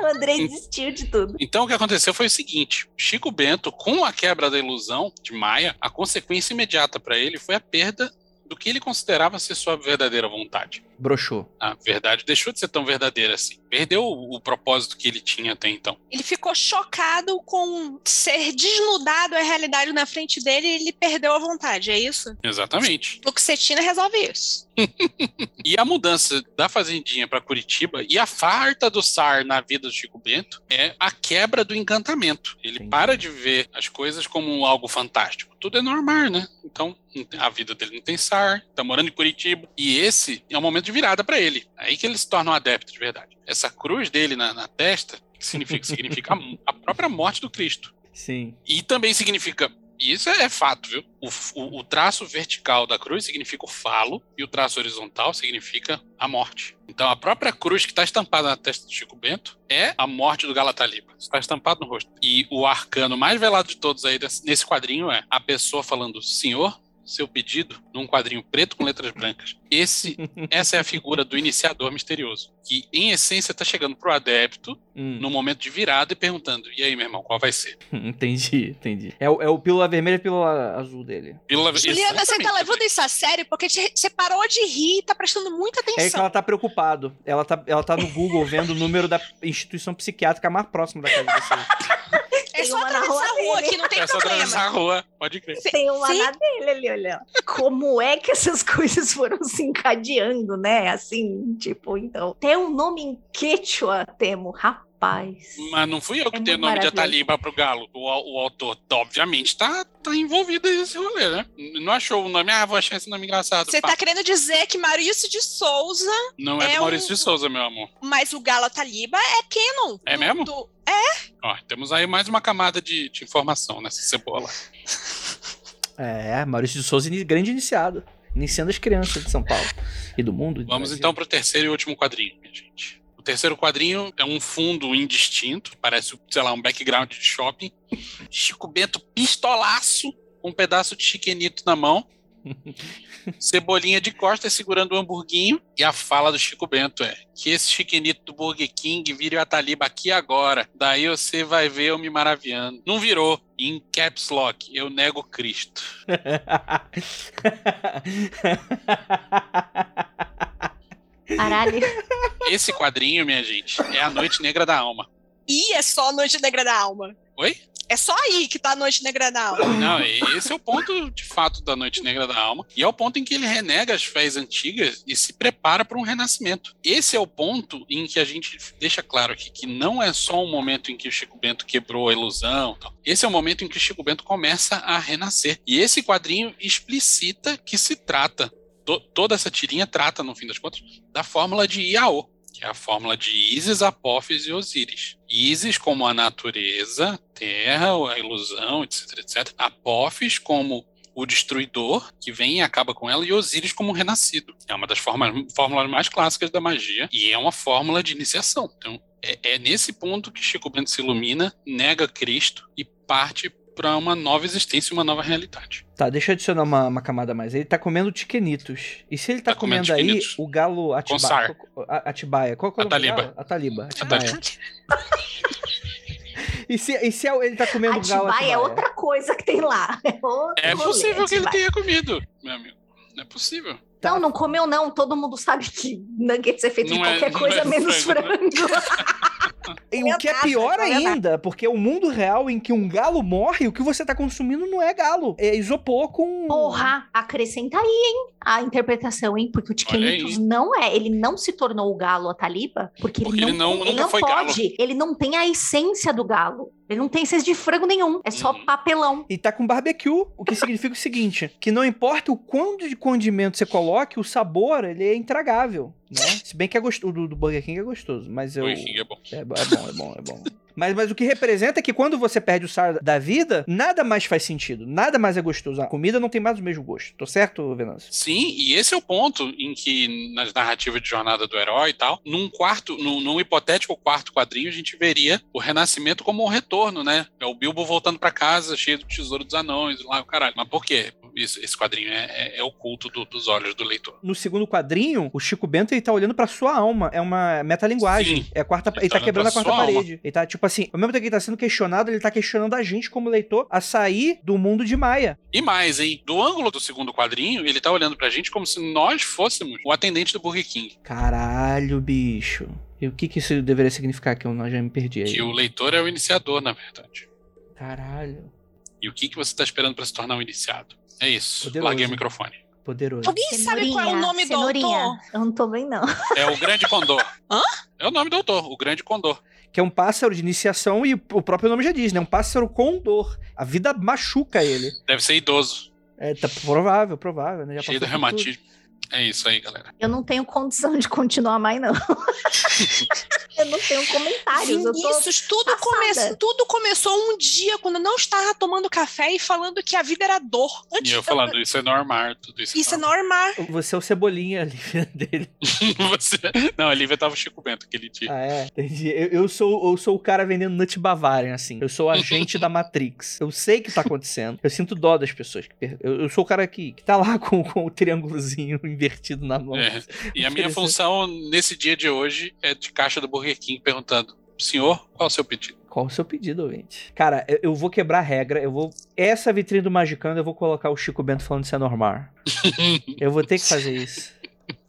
D: O Andrei desistiu de tudo.
C: Então o que aconteceu foi o seguinte: Chico Bento, com a quebra da ilusão de Maia, a consequência imediata para ele foi a perda do que ele considerava ser sua verdadeira vontade.
B: Broxou.
C: A verdade deixou de ser tão verdadeira assim. Perdeu o, o propósito que ele tinha até então.
E: Ele ficou chocado com ser desnudado a realidade na frente dele e ele perdeu a vontade, é isso?
C: Exatamente.
E: Fluxetina resolve isso.
C: E a mudança da Fazendinha para Curitiba e a farta do SAR na vida do Chico Bento é a quebra do encantamento. Ele
B: Entendi.
C: para de ver as coisas como algo fantástico. Tudo é normal, né? Então, a vida dele não tem SAR, tá morando em Curitiba. E esse é um momento de virada para ele. Aí que ele se torna um adepto de verdade. Essa cruz dele na, na testa significa, significa a, a própria morte do Cristo.
B: Sim.
C: E também significa. e Isso é fato, viu? O, o- o traço vertical da cruz significa o falo e o traço horizontal significa a morte. Então a própria cruz que está estampada na testa do Chico Bento é a morte do Galataliba. Está estampado no rosto. E o arcano mais velado de todos aí desse- nesse quadrinho é a pessoa falando: Senhor, seu pedido, num quadrinho preto com letras brancas. Esse, essa é a figura do iniciador misterioso, que em essência está chegando pro adepto
B: Hum,
C: no momento de virada e perguntando: E aí, meu irmão, qual vai ser?
B: entendi, entendi. É o, é o pílula vermelha e pílula azul dele.
C: Pílula-
E: Juliana, você tá levando isso a sério porque te- você parou de rir e tá prestando muita
B: É que
E: atenção.
B: ela tá preocupado. Ela tá, ela tá no Google vendo o número da instituição psiquiátrica mais próxima da casa de vocês.
E: É só
D: Tem uma na
E: atravessar a
D: rua
E: rua
D: dele.
E: aqui, não tem
C: É só atravessar
E: problema.
C: a rua, pode crer.
D: Tem uma
E: Sim.
D: na dele ali, olha. Como é que essas coisas foram se encadeando, né? Assim, tipo, então. Tem um nome em quechua, Temo. Rapaz.
C: Mas não fui eu que
D: É
C: dei o nome de. Ataliba pro Galo. O, o autor, obviamente, tá, tá envolvido nesse rolê, né? Não achou o nome, ah, vou achar esse nome engraçado.
E: Você
C: Pá.
E: tá querendo dizer que Maurício de Souza,
C: Não é,
E: é
C: do Maurício
E: um-
C: de Souza, meu amor.
E: mas o Galo Taliba é canon.
C: É
E: do-
C: mesmo?
E: do-
C: Ó, temos aí mais uma camada de, de informação nessa cebola.
B: É, Maurício de Souza, grande iniciado. Iniciando as crianças de São Paulo e do mundo. do
C: Vamos então pro terceiro e último quadrinho, minha gente. Terceiro quadrinho é um fundo indistinto, parece, sei lá, um background de shopping. Chico Bento pistolaço, um pedaço de chiquenito na mão, cebolinha de costas segurando o hamburguinho, e a fala do Chico Bento é que esse chiquenito do Burger King vire o Ataliba aqui agora, daí você vai ver eu me maravilhando. Não virou, em caps lock, eu nego Cristo.
D: Caralho.
C: Esse quadrinho, minha gente, é a Noite Negra da Alma.
E: E é só a Noite Negra da Alma.
C: Oi?
E: É só aí que tá a Noite Negra da Alma.
C: Não, esse é o ponto de fato da Noite Negra da Alma. E é o ponto em que ele renega as fés antigas e se prepara para um renascimento. Esse é o ponto em que a gente deixa claro aqui que não é só um momento em que o Chico Bento quebrou a ilusão. Tal. Esse é o momento em que o Chico Bento começa a renascer. E esse quadrinho explicita que se trata, to toda essa tirinha trata, no fim das contas, da fórmula de Iaô que é a fórmula de Isis, Apófis e Osíris. Isis como a natureza, terra, a ilusão, etc, etc. Apófis como o destruidor, que vem e acaba com ela, e Osíris como o renascido. É uma das formas, fórmulas mais clássicas da magia, e é uma fórmula de iniciação. Então, é, é nesse ponto que Chico Bento se ilumina, nega Cristo e parte para uma nova existência, uma nova realidade.
B: Tá, deixa eu adicionar uma, uma camada a mais. Ele tá comendo tiquenitos. E se ele tá,
C: Tá comendo
B: comendo, aí o galo Atiba, Atibaia? Qual que é o
C: Ataliba.
B: galo? Ataliba.
C: Ataliba.
B: Atibaia. E se, e se ele tá comendo galo
D: Atibaia
B: Atibaia?
D: é outra coisa que tem lá. É,
C: É possível que ele
D: Atibaia.
C: tenha comido, meu amigo. É possível.
B: Tá.
D: Não, não comeu não. Todo mundo sabe que nuggets é feito de
C: Não é-
D: qualquer
C: não
D: coisa
C: é
D: menos
C: frango,
D: frango.
B: E o que é pior
D: é
B: ainda, porque é o mundo real em que um galo morre, o que você tá consumindo não é galo. É isopor com.
D: Porra, acrescenta aí, hein? A interpretação, hein? Porque o Tiquenitos não é. Ele não se tornou o galo Ataliba, porque,
C: Porque
D: ele
C: ele
D: não,
C: não-
D: ele não
C: foi
D: pode. Ele não tem a essência do galo. Ele não tem essência de frango nenhum. É só
C: Uhum.
D: papelão.
B: E tá com barbecue, o que significa o seguinte: que não importa o quanto de condimento você coloque, o sabor ele é intragável. Né? Se bem que é gostoso, do, do Burger King é gostoso, mas eu.
C: Burger King é bom.
B: É, é bom, é bom, é bom. Mas, mas o que representa é que quando você perde o sal da vida, nada mais faz sentido, nada mais é gostoso. A comida não tem mais o mesmo gosto. Tô certo, Venâncio?
C: Sim, e esse é o ponto em que, nas narrativas de jornada do herói e tal, num quarto, num, num hipotético quarto quadrinho, a gente veria o renascimento como um retorno, né? É o Bilbo voltando pra casa, cheio do tesouro dos anões, lá o caralho. Mas por quê? Isso- esse quadrinho é, é, é o culto do- dos olhos do leitor.
B: No segundo quadrinho, o Chico Bento ele tá olhando pra sua alma. É uma metalinguagem.
C: Sim.
B: É quarta,
C: Ele
B: ele,
C: tá
B: tá quebrando a quarta
C: sua alma.
B: parede. Ele tá, tipo assim, ao mesmo tempo que ele tá sendo questionado, ele tá questionando a gente como leitor a sair do mundo de Maia.
C: E mais, hein? Do ângulo do segundo quadrinho, ele tá olhando pra gente como se nós fôssemos o atendente do Burger King.
B: Caralho, bicho. E o que que isso deveria significar que eu não- já me perdi aí?
C: Que o leitor é o iniciador, na verdade.
B: Caralho.
C: E o que, que você tá esperando pra se tornar um iniciado? É isso.
B: Poderoso.
C: Larguei o microfone.
B: Poderoso.
E: Alguém sabe qual é o nome do autor?
D: Eu não tô bem, não.
C: É o Grande Condor.
E: Hã?
C: É o nome do autor, o Grande Condor.
B: Que é um pássaro de iniciação e o próprio nome já diz, né? Um pássaro com dor. A vida machuca ele.
C: Deve ser idoso,
B: É tá provável, provável, né? Já
C: cheio de
B: por tudo.
C: É isso aí, galera.
D: Eu não tenho condição de continuar mais, não. eu não tenho comentários. Eu.
E: Vinícius, tudo, come... tudo começou um dia quando eu não estava tomando café e falando que a vida era dor. Antes
C: E eu falando, isso é normal, tudo isso.
E: Isso é normal.
B: Você é o cebolinha ali dele.
C: Você... Não, a Lívia tava Chico Bento aquele dia.
B: Ah, é? Entendi. Eu, eu sou, eu sou o cara vendendo Nut Bavarian, assim. Eu sou o agente da Matrix. Eu sei o que tá acontecendo. Eu sinto dó das pessoas. Eu, eu sou o cara que, que tá lá com, com o triângulozinho invertido na mão.
C: É. E a minha função nesse dia de hoje é de caixa do Burger King perguntando: senhor, qual é o seu pedido?
B: Qual o seu pedido, ouvinte? Cara, eu, eu vou quebrar a regra. Eu vou. Essa vitrine do Magicando, eu vou colocar o Chico Bento falando isso é normal. eu vou ter que fazer isso.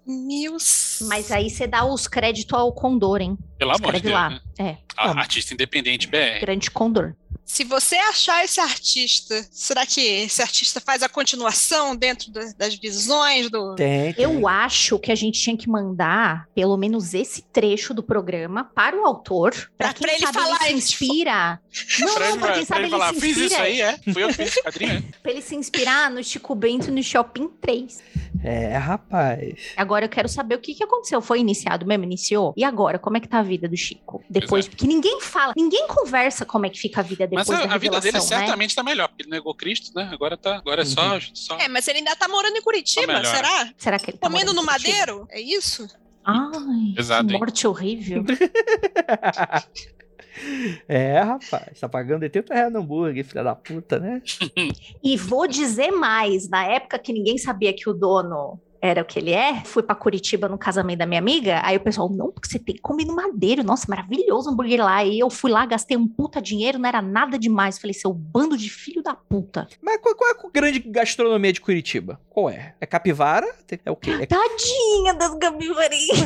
E: Meus.
D: Mas aí você dá os créditos ao Condor, hein?
C: Pelo amor de
D: Escreve
C: Deus.
D: lá.
C: Né?
D: É,
C: A-
B: Ah,
C: Artista independente BR.
D: grande Condor.
E: Se você achar esse artista, será que esse artista faz a continuação dentro da- das visões do.
B: Tem, tem.
D: Eu acho que a gente tinha que mandar pelo menos esse trecho do programa para o autor,
E: Pra-
D: para quem
E: pra ele
D: sabe
E: falar
D: ele se inspira. Não,
C: Pra
D: não,
C: ele,
D: pra quem
C: pra
D: sabe
C: ele
D: ele
C: falar,
D: se
C: fiz isso
D: inspira.
C: aí, é? Fui eu que fiz esse quadrinho, é?
D: Pra ele se inspirar no Chico Bento no Shopping 3.
B: É, rapaz.
D: Agora eu quero saber o que, que aconteceu. Foi iniciado mesmo? Iniciou? E agora? Como é que tá a vida do Chico? Depois,
C: é.
D: porque ninguém fala, ninguém conversa como é que fica a vida depois
C: Mas a,
D: da
C: a vida dele
D: né?
C: certamente tá melhor, porque ele negou Cristo, né? Agora, tá, agora é só. só...
E: É, mas ele ainda tá morando em Curitiba,
C: Tá
E: será?
D: Será que ele tá
E: Comendo no madeiro? É isso?
D: Ai,
C: Pesado,
D: que
C: hein?
D: morte horrível.
B: É, rapaz, tá pagando 80 reais no hambúrguer, filha da puta, né?
D: E vou dizer mais, na época que ninguém sabia que o dono era o que ele é, fui pra Curitiba no casamento da minha amiga, aí o pessoal, não, porque você tem que comer no Madeiro, nossa, maravilhoso hambúrguer lá, e eu fui lá, gastei um puta dinheiro, não era nada demais, falei, seu bando de filho da puta.
B: Mas qual, qual é a grande gastronomia de Curitiba? Qual é? É capivara? É o quê? É-
D: Tadinha das capivarinhas.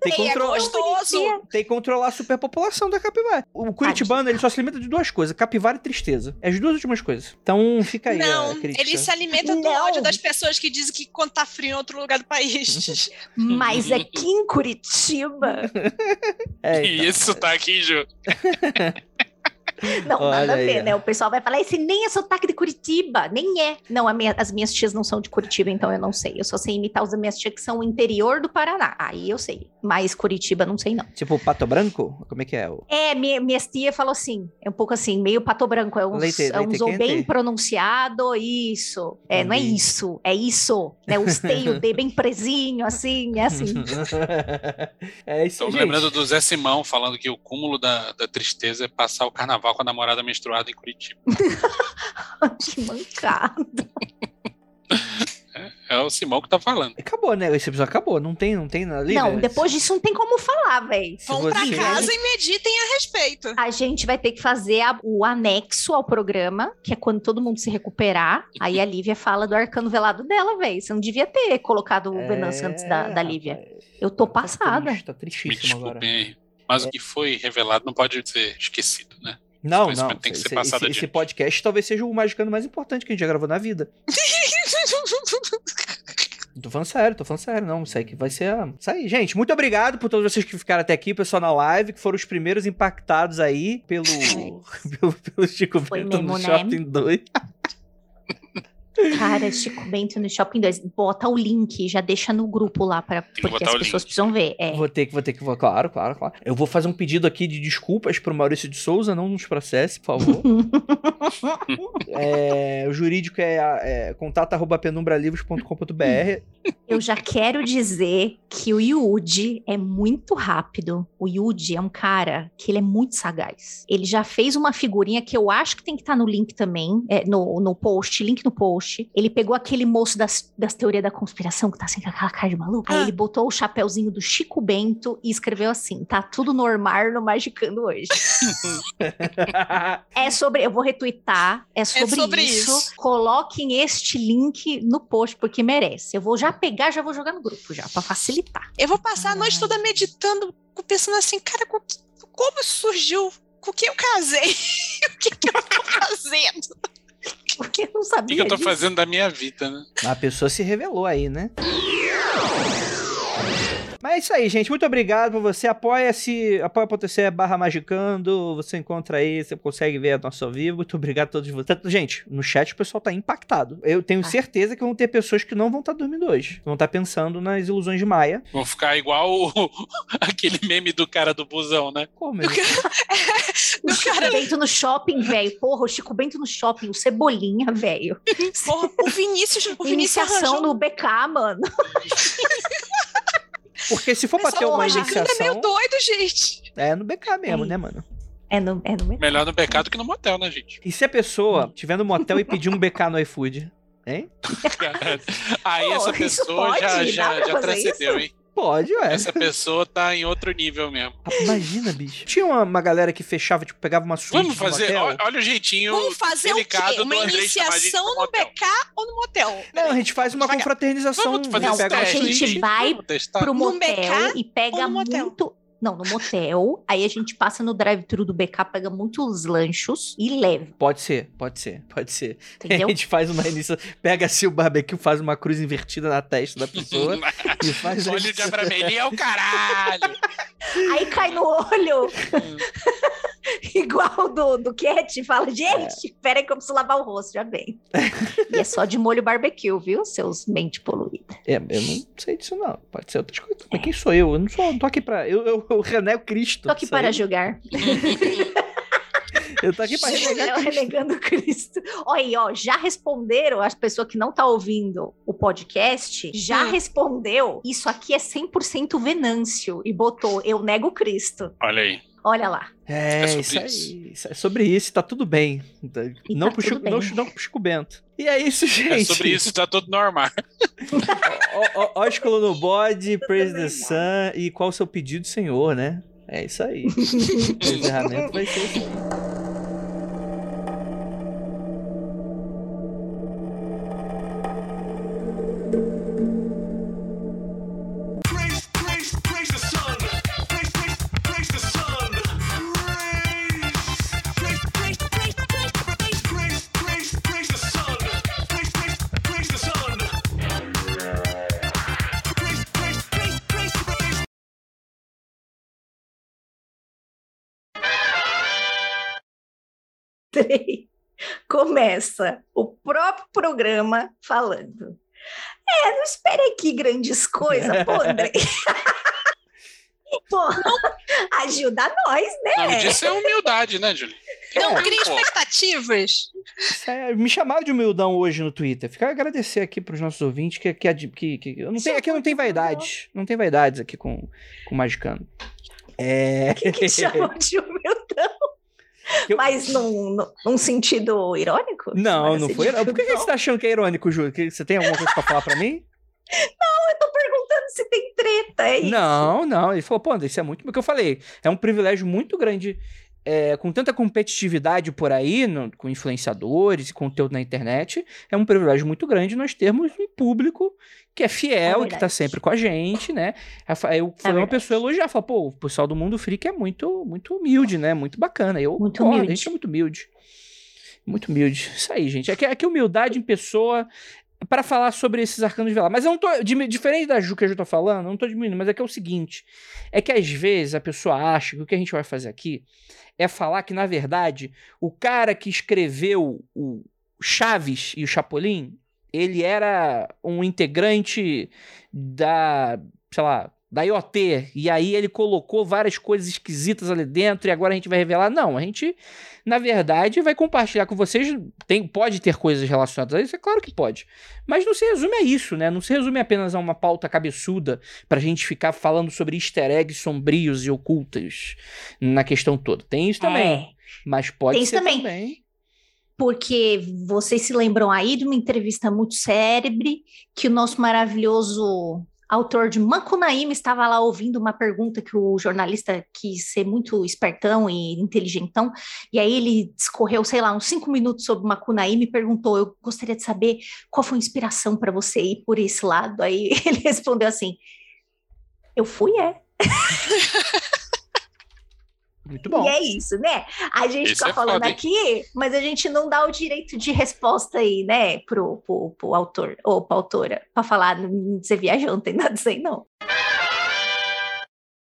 B: tem, que
E: É
B: controlar,
E: gostoso.
B: tem que controlar a superpopulação da capivara. O curitibano, ele só se alimenta de duas coisas, capivara e tristeza. É as duas últimas coisas. Então fica aí
E: Não,
B: a crítica.
E: ele se alimenta do
D: Não.
E: ódio das pessoas que dizem que quando tá frio em outro lugar do país.
D: Mas aqui em Curitiba,
B: É, então.
C: esse sotaque, hein, Ju?
D: não,
B: Olha
D: nada a ver, né? O pessoal vai falar, esse nem é sotaque de Curitiba, nem é. Não, a minha- as minhas tias não são de Curitiba, então eu não sei. Eu só sei imitar os das minhas tias que são o interior do Paraná. Aí eu sei. Mas Curitiba não sei, não.
B: Tipo, pato branco? Como é que é? O-
D: É, minha, minha tia falou assim, é um pouco assim, meio pato branco, é uns,
B: Leite-
D: é uns
B: leite quente?
D: bem pronunciado, isso. É, não é
B: Entendi.
D: isso, é isso. Né? Os T e o D bem presinho, assim, é assim.
B: é isso,
C: Tô
B: gente.
C: lembrando do Zé Simão falando que o cúmulo da, da tristeza é passar o carnaval com a namorada menstruada em Curitiba.
D: que mancado.
C: É o Simão que tá falando.
B: Acabou, né? Esse episódio acabou. Não tem, não tem ali.
D: Não,
B: né?
D: depois disso não tem como falar, velho.
E: Vão pra casa e meditem a respeito.
D: A gente vai ter que fazer a- o anexo ao programa, que é quando todo mundo se recuperar. Aí a Lívia fala do arcano velado dela, velho. Você não devia ter colocado o Venâncio antes da, da Lívia.
B: É, rapaz.
D: Eu tô
B: Tá
D: passada.
B: triste, Tá
C: Me
B: tristíssimo agora.
C: desculpem aí. Mas o que foi revelado não pode ser esquecido, né?
B: Não, não.
C: tem que ser
B: esse, esse- esse podcast talvez seja o magicano mais importante que a gente já gravou na vida. Tô falando sério, tô falando sério, não. Isso aí que vai ser. a- Isso aí, gente. Muito obrigado por todos vocês que ficaram até aqui, pessoal na live, que foram os primeiros impactados aí pelo, pelo, pelo Chico
D: Foi
B: Bento no
D: mesmo, né?
B: Shopping 2.
D: Cara, Chico Bento no Shopping 2. Bota o link, já deixa no grupo lá, pra,
C: que
D: porque as pessoas
C: link.
D: precisam ver. É.
B: Vou ter que, vou ter que, vou, claro, claro, claro. Eu vou fazer um pedido aqui de desculpas pro Maurício de Souza, não nos processe, por favor. É, o jurídico é, é contato.penumbralivros.com.br.
D: Eu já quero dizer que o Yuji é muito rápido. O Yuji é um cara que ele é muito sagaz. Ele já fez uma figurinha que eu acho que tem que estar no link também, é, no, no post, link no post. Ele pegou aquele moço das, das teorias da conspiração que tá assim com aquela cara de maluco. Aí
E: Ah.
D: ele botou o chapéuzinho do Chico Bento e escreveu assim: tá tudo normal no Magicando hoje. É sobre, eu vou retweetar, é sobre,
E: sobre
D: isso.
E: isso.
D: Coloquem este link no post, porque merece. Eu vou já pegar, já vou jogar no grupo, já, pra facilitar.
E: Eu vou passar a noite toda meditando, pensando assim, cara, co- como isso surgiu? Com o que eu casei? o que, que eu tô fazendo?
D: Porque eu não
C: O
D: sabia.
C: que, que eu tô
D: disso.
C: fazendo da minha vida, né?
B: A pessoa se revelou aí, né? Mas é isso aí, gente. Muito obrigado por você. Apoia-se, apoia.se barra magicando. Você encontra aí, você consegue ver a nossa ao vivo. Muito obrigado a todos vocês. Tanto- Gente, no chat o pessoal tá impactado. Eu tenho
D: Ah.
B: certeza que vão ter pessoas que não vão estar dormindo hoje. Vão estar pensando nas ilusões de Maia.
C: Vão ficar igual o- aquele meme do cara do busão, né?
B: Como é?
D: O Chico Bento no shopping, velho. Porra, o Chico Bento no shopping, o Cebolinha, velho.
E: Porra, o Vinícius, o Vinícius
D: Iniciação
E: arranjou
D: no BK, mano.
B: Porque se for pra ter uma
E: o Magicando é meio
B: iniciação,
E: doido, gente.
B: é no BK mesmo,
D: É.
B: né, mano?
D: É no, é no BK.
C: Melhor no pecado que no motel, né, gente?
B: E se a pessoa tiver no motel e pedir um BK no iFood? Hein?
C: Aí
D: Pô,
C: essa pessoa já, já, já transcendeu, hein?
B: Pode, ué.
C: Essa pessoa tá em outro nível mesmo.
B: Imagina, bicho. Tinha uma, uma galera que fechava, tipo, pegava uma suíte
C: Vamos
B: no
C: fazer,
B: motel.
C: olha, olha o jeitinho
E: Vamos fazer o quê? Uma iniciação no. BK ou no motel?
B: Não, a gente faz uma confraternização.
C: Vamos fazer
D: Não,
B: pega uma
D: a gente vai pro
E: No
D: motel
E: BK
D: e pega
E: ou no motel?
D: muito. Não, no motel. Aí a gente passa no drive-thru do BK, pega muitos lanchos e leva,
B: Pode ser, pode ser, pode ser.
D: entendeu?
B: A gente faz uma início, pega assim o barbecue, faz uma cruz invertida na testa da pessoa e faz a
C: Olha de abramelha é o caralho.
D: Aí cai no olho, igual do, do Cat, e fala: gente, pera aí que eu preciso lavar o rosto, já vem. e é só de molho barbecue, viu, seus mente poluída.
B: É, eu não sei disso não. Pode ser outras coisas. Mas quem sou eu? Eu não sou, não tô aqui pra. Eu, eu, eu renego Cristo.
D: Tô aqui para julgar.
B: Eu tô aqui pra renegar
D: Eu
B: Cristo.
D: renegando Cristo. Olha aí, ó, já responderam, as pessoas que não tá ouvindo o podcast, já
E: Hum.
D: respondeu, isso aqui é 100% Venâncio, e botou, eu nego Cristo.
C: Olha aí.
D: Olha lá.
B: É,
C: É sobre
B: isso aí.
C: isso.
B: isso É sobre isso, tá tudo bem.
D: E
B: não,
D: tá
B: pro
D: tudo
B: Chico, não,
D: bem.
B: não pro Chico Bento. E é isso, gente.
C: É sobre isso, tá tudo normal.
B: Ósculo no bode, Praise the Sun e qual o seu pedido, senhor, né? É isso aí. o encerramento vai ser isso aí.
D: Começa o próprio programa falando. É, não espere aqui grandes coisas, pô, André. pô, ajuda nós, né?
C: disso é humildade, né, Julie?
E: Não cria
C: pô.
E: expectativas.
B: É- me chamaram de humildão hoje no Twitter. Fica agradecer aqui pros nossos ouvintes que, que, que, que- eu não tenho, aqui não tem vaidades. Não tem vaidades aqui com, com o Magicano. É.
D: Que, que chamou de humildão?
B: Eu-
D: Mas num, num- sentido irônico?
B: Não, não foi. Não. Por que, que você tá achando que é irônico, Júlio? Que Você tem alguma coisa pra falar pra mim?
D: Eu tô perguntando se tem treta, é isso?
B: Não, não. Ele falou, pô, André, isso é muito. O que eu falei. É um privilégio muito grande. É, com tanta competitividade por aí, no- com influenciadores e conteúdo na internet, é um privilégio muito grande nós termos um público que é fiel
D: É
B: e que tá sempre com a gente, né? Aí Eu fui uma
D: verdade.
B: pessoa elogiar, falar, pô, o pessoal do Mundo Freak é muito, muito humilde, né? Muito bacana. Eu,
D: Muito humilde.
B: A gente é muito humilde. Muito humilde. Isso aí, gente. É que, é que humildade em pessoa para falar sobre esses arcanos de velar. Mas eu não tô. Diferente da Ju que a Ju tá falando, eu não tô diminuindo, mas é que é o seguinte: é que às vezes a pessoa acha que o que a gente vai fazer aqui é falar que, na verdade, o cara que escreveu o Chaves e o Chapolin, ele era um integrante da, sei lá, da IoT, e aí ele colocou várias coisas esquisitas ali dentro, e agora a gente vai revelar. Não, a gente, na verdade, vai compartilhar com vocês. Tem, pode ter coisas relacionadas a isso, é claro que pode. Mas não se resume a isso, né? Não se resume apenas a uma pauta cabeçuda pra gente ficar falando sobre easter eggs sombrios e ocultos na questão toda. Tem isso também.
D: É,
B: Mas pode
D: Tem isso
B: ser
D: também.
B: também.
D: porque vocês se lembram aí de uma entrevista muito cérebre que o nosso maravilhoso autor de Macunaíma estava lá ouvindo uma pergunta que o jornalista quis ser muito espertão e inteligentão, e aí ele discorreu, sei lá, uns cinco minutos sobre Macunaíma e perguntou: Eu gostaria de saber qual foi a inspiração para você ir por esse lado. Aí ele respondeu assim: Eu fui, é.
B: Muito bom.
D: E é isso, né? A gente
C: Isso
D: tá
C: é
D: falando
C: foda,
D: aqui, mas a gente não dá o direito de resposta aí, né, pro, pro, pro autor ou pra autora, pra falar, "Hum, você viajou, não tem nada a dizer, não.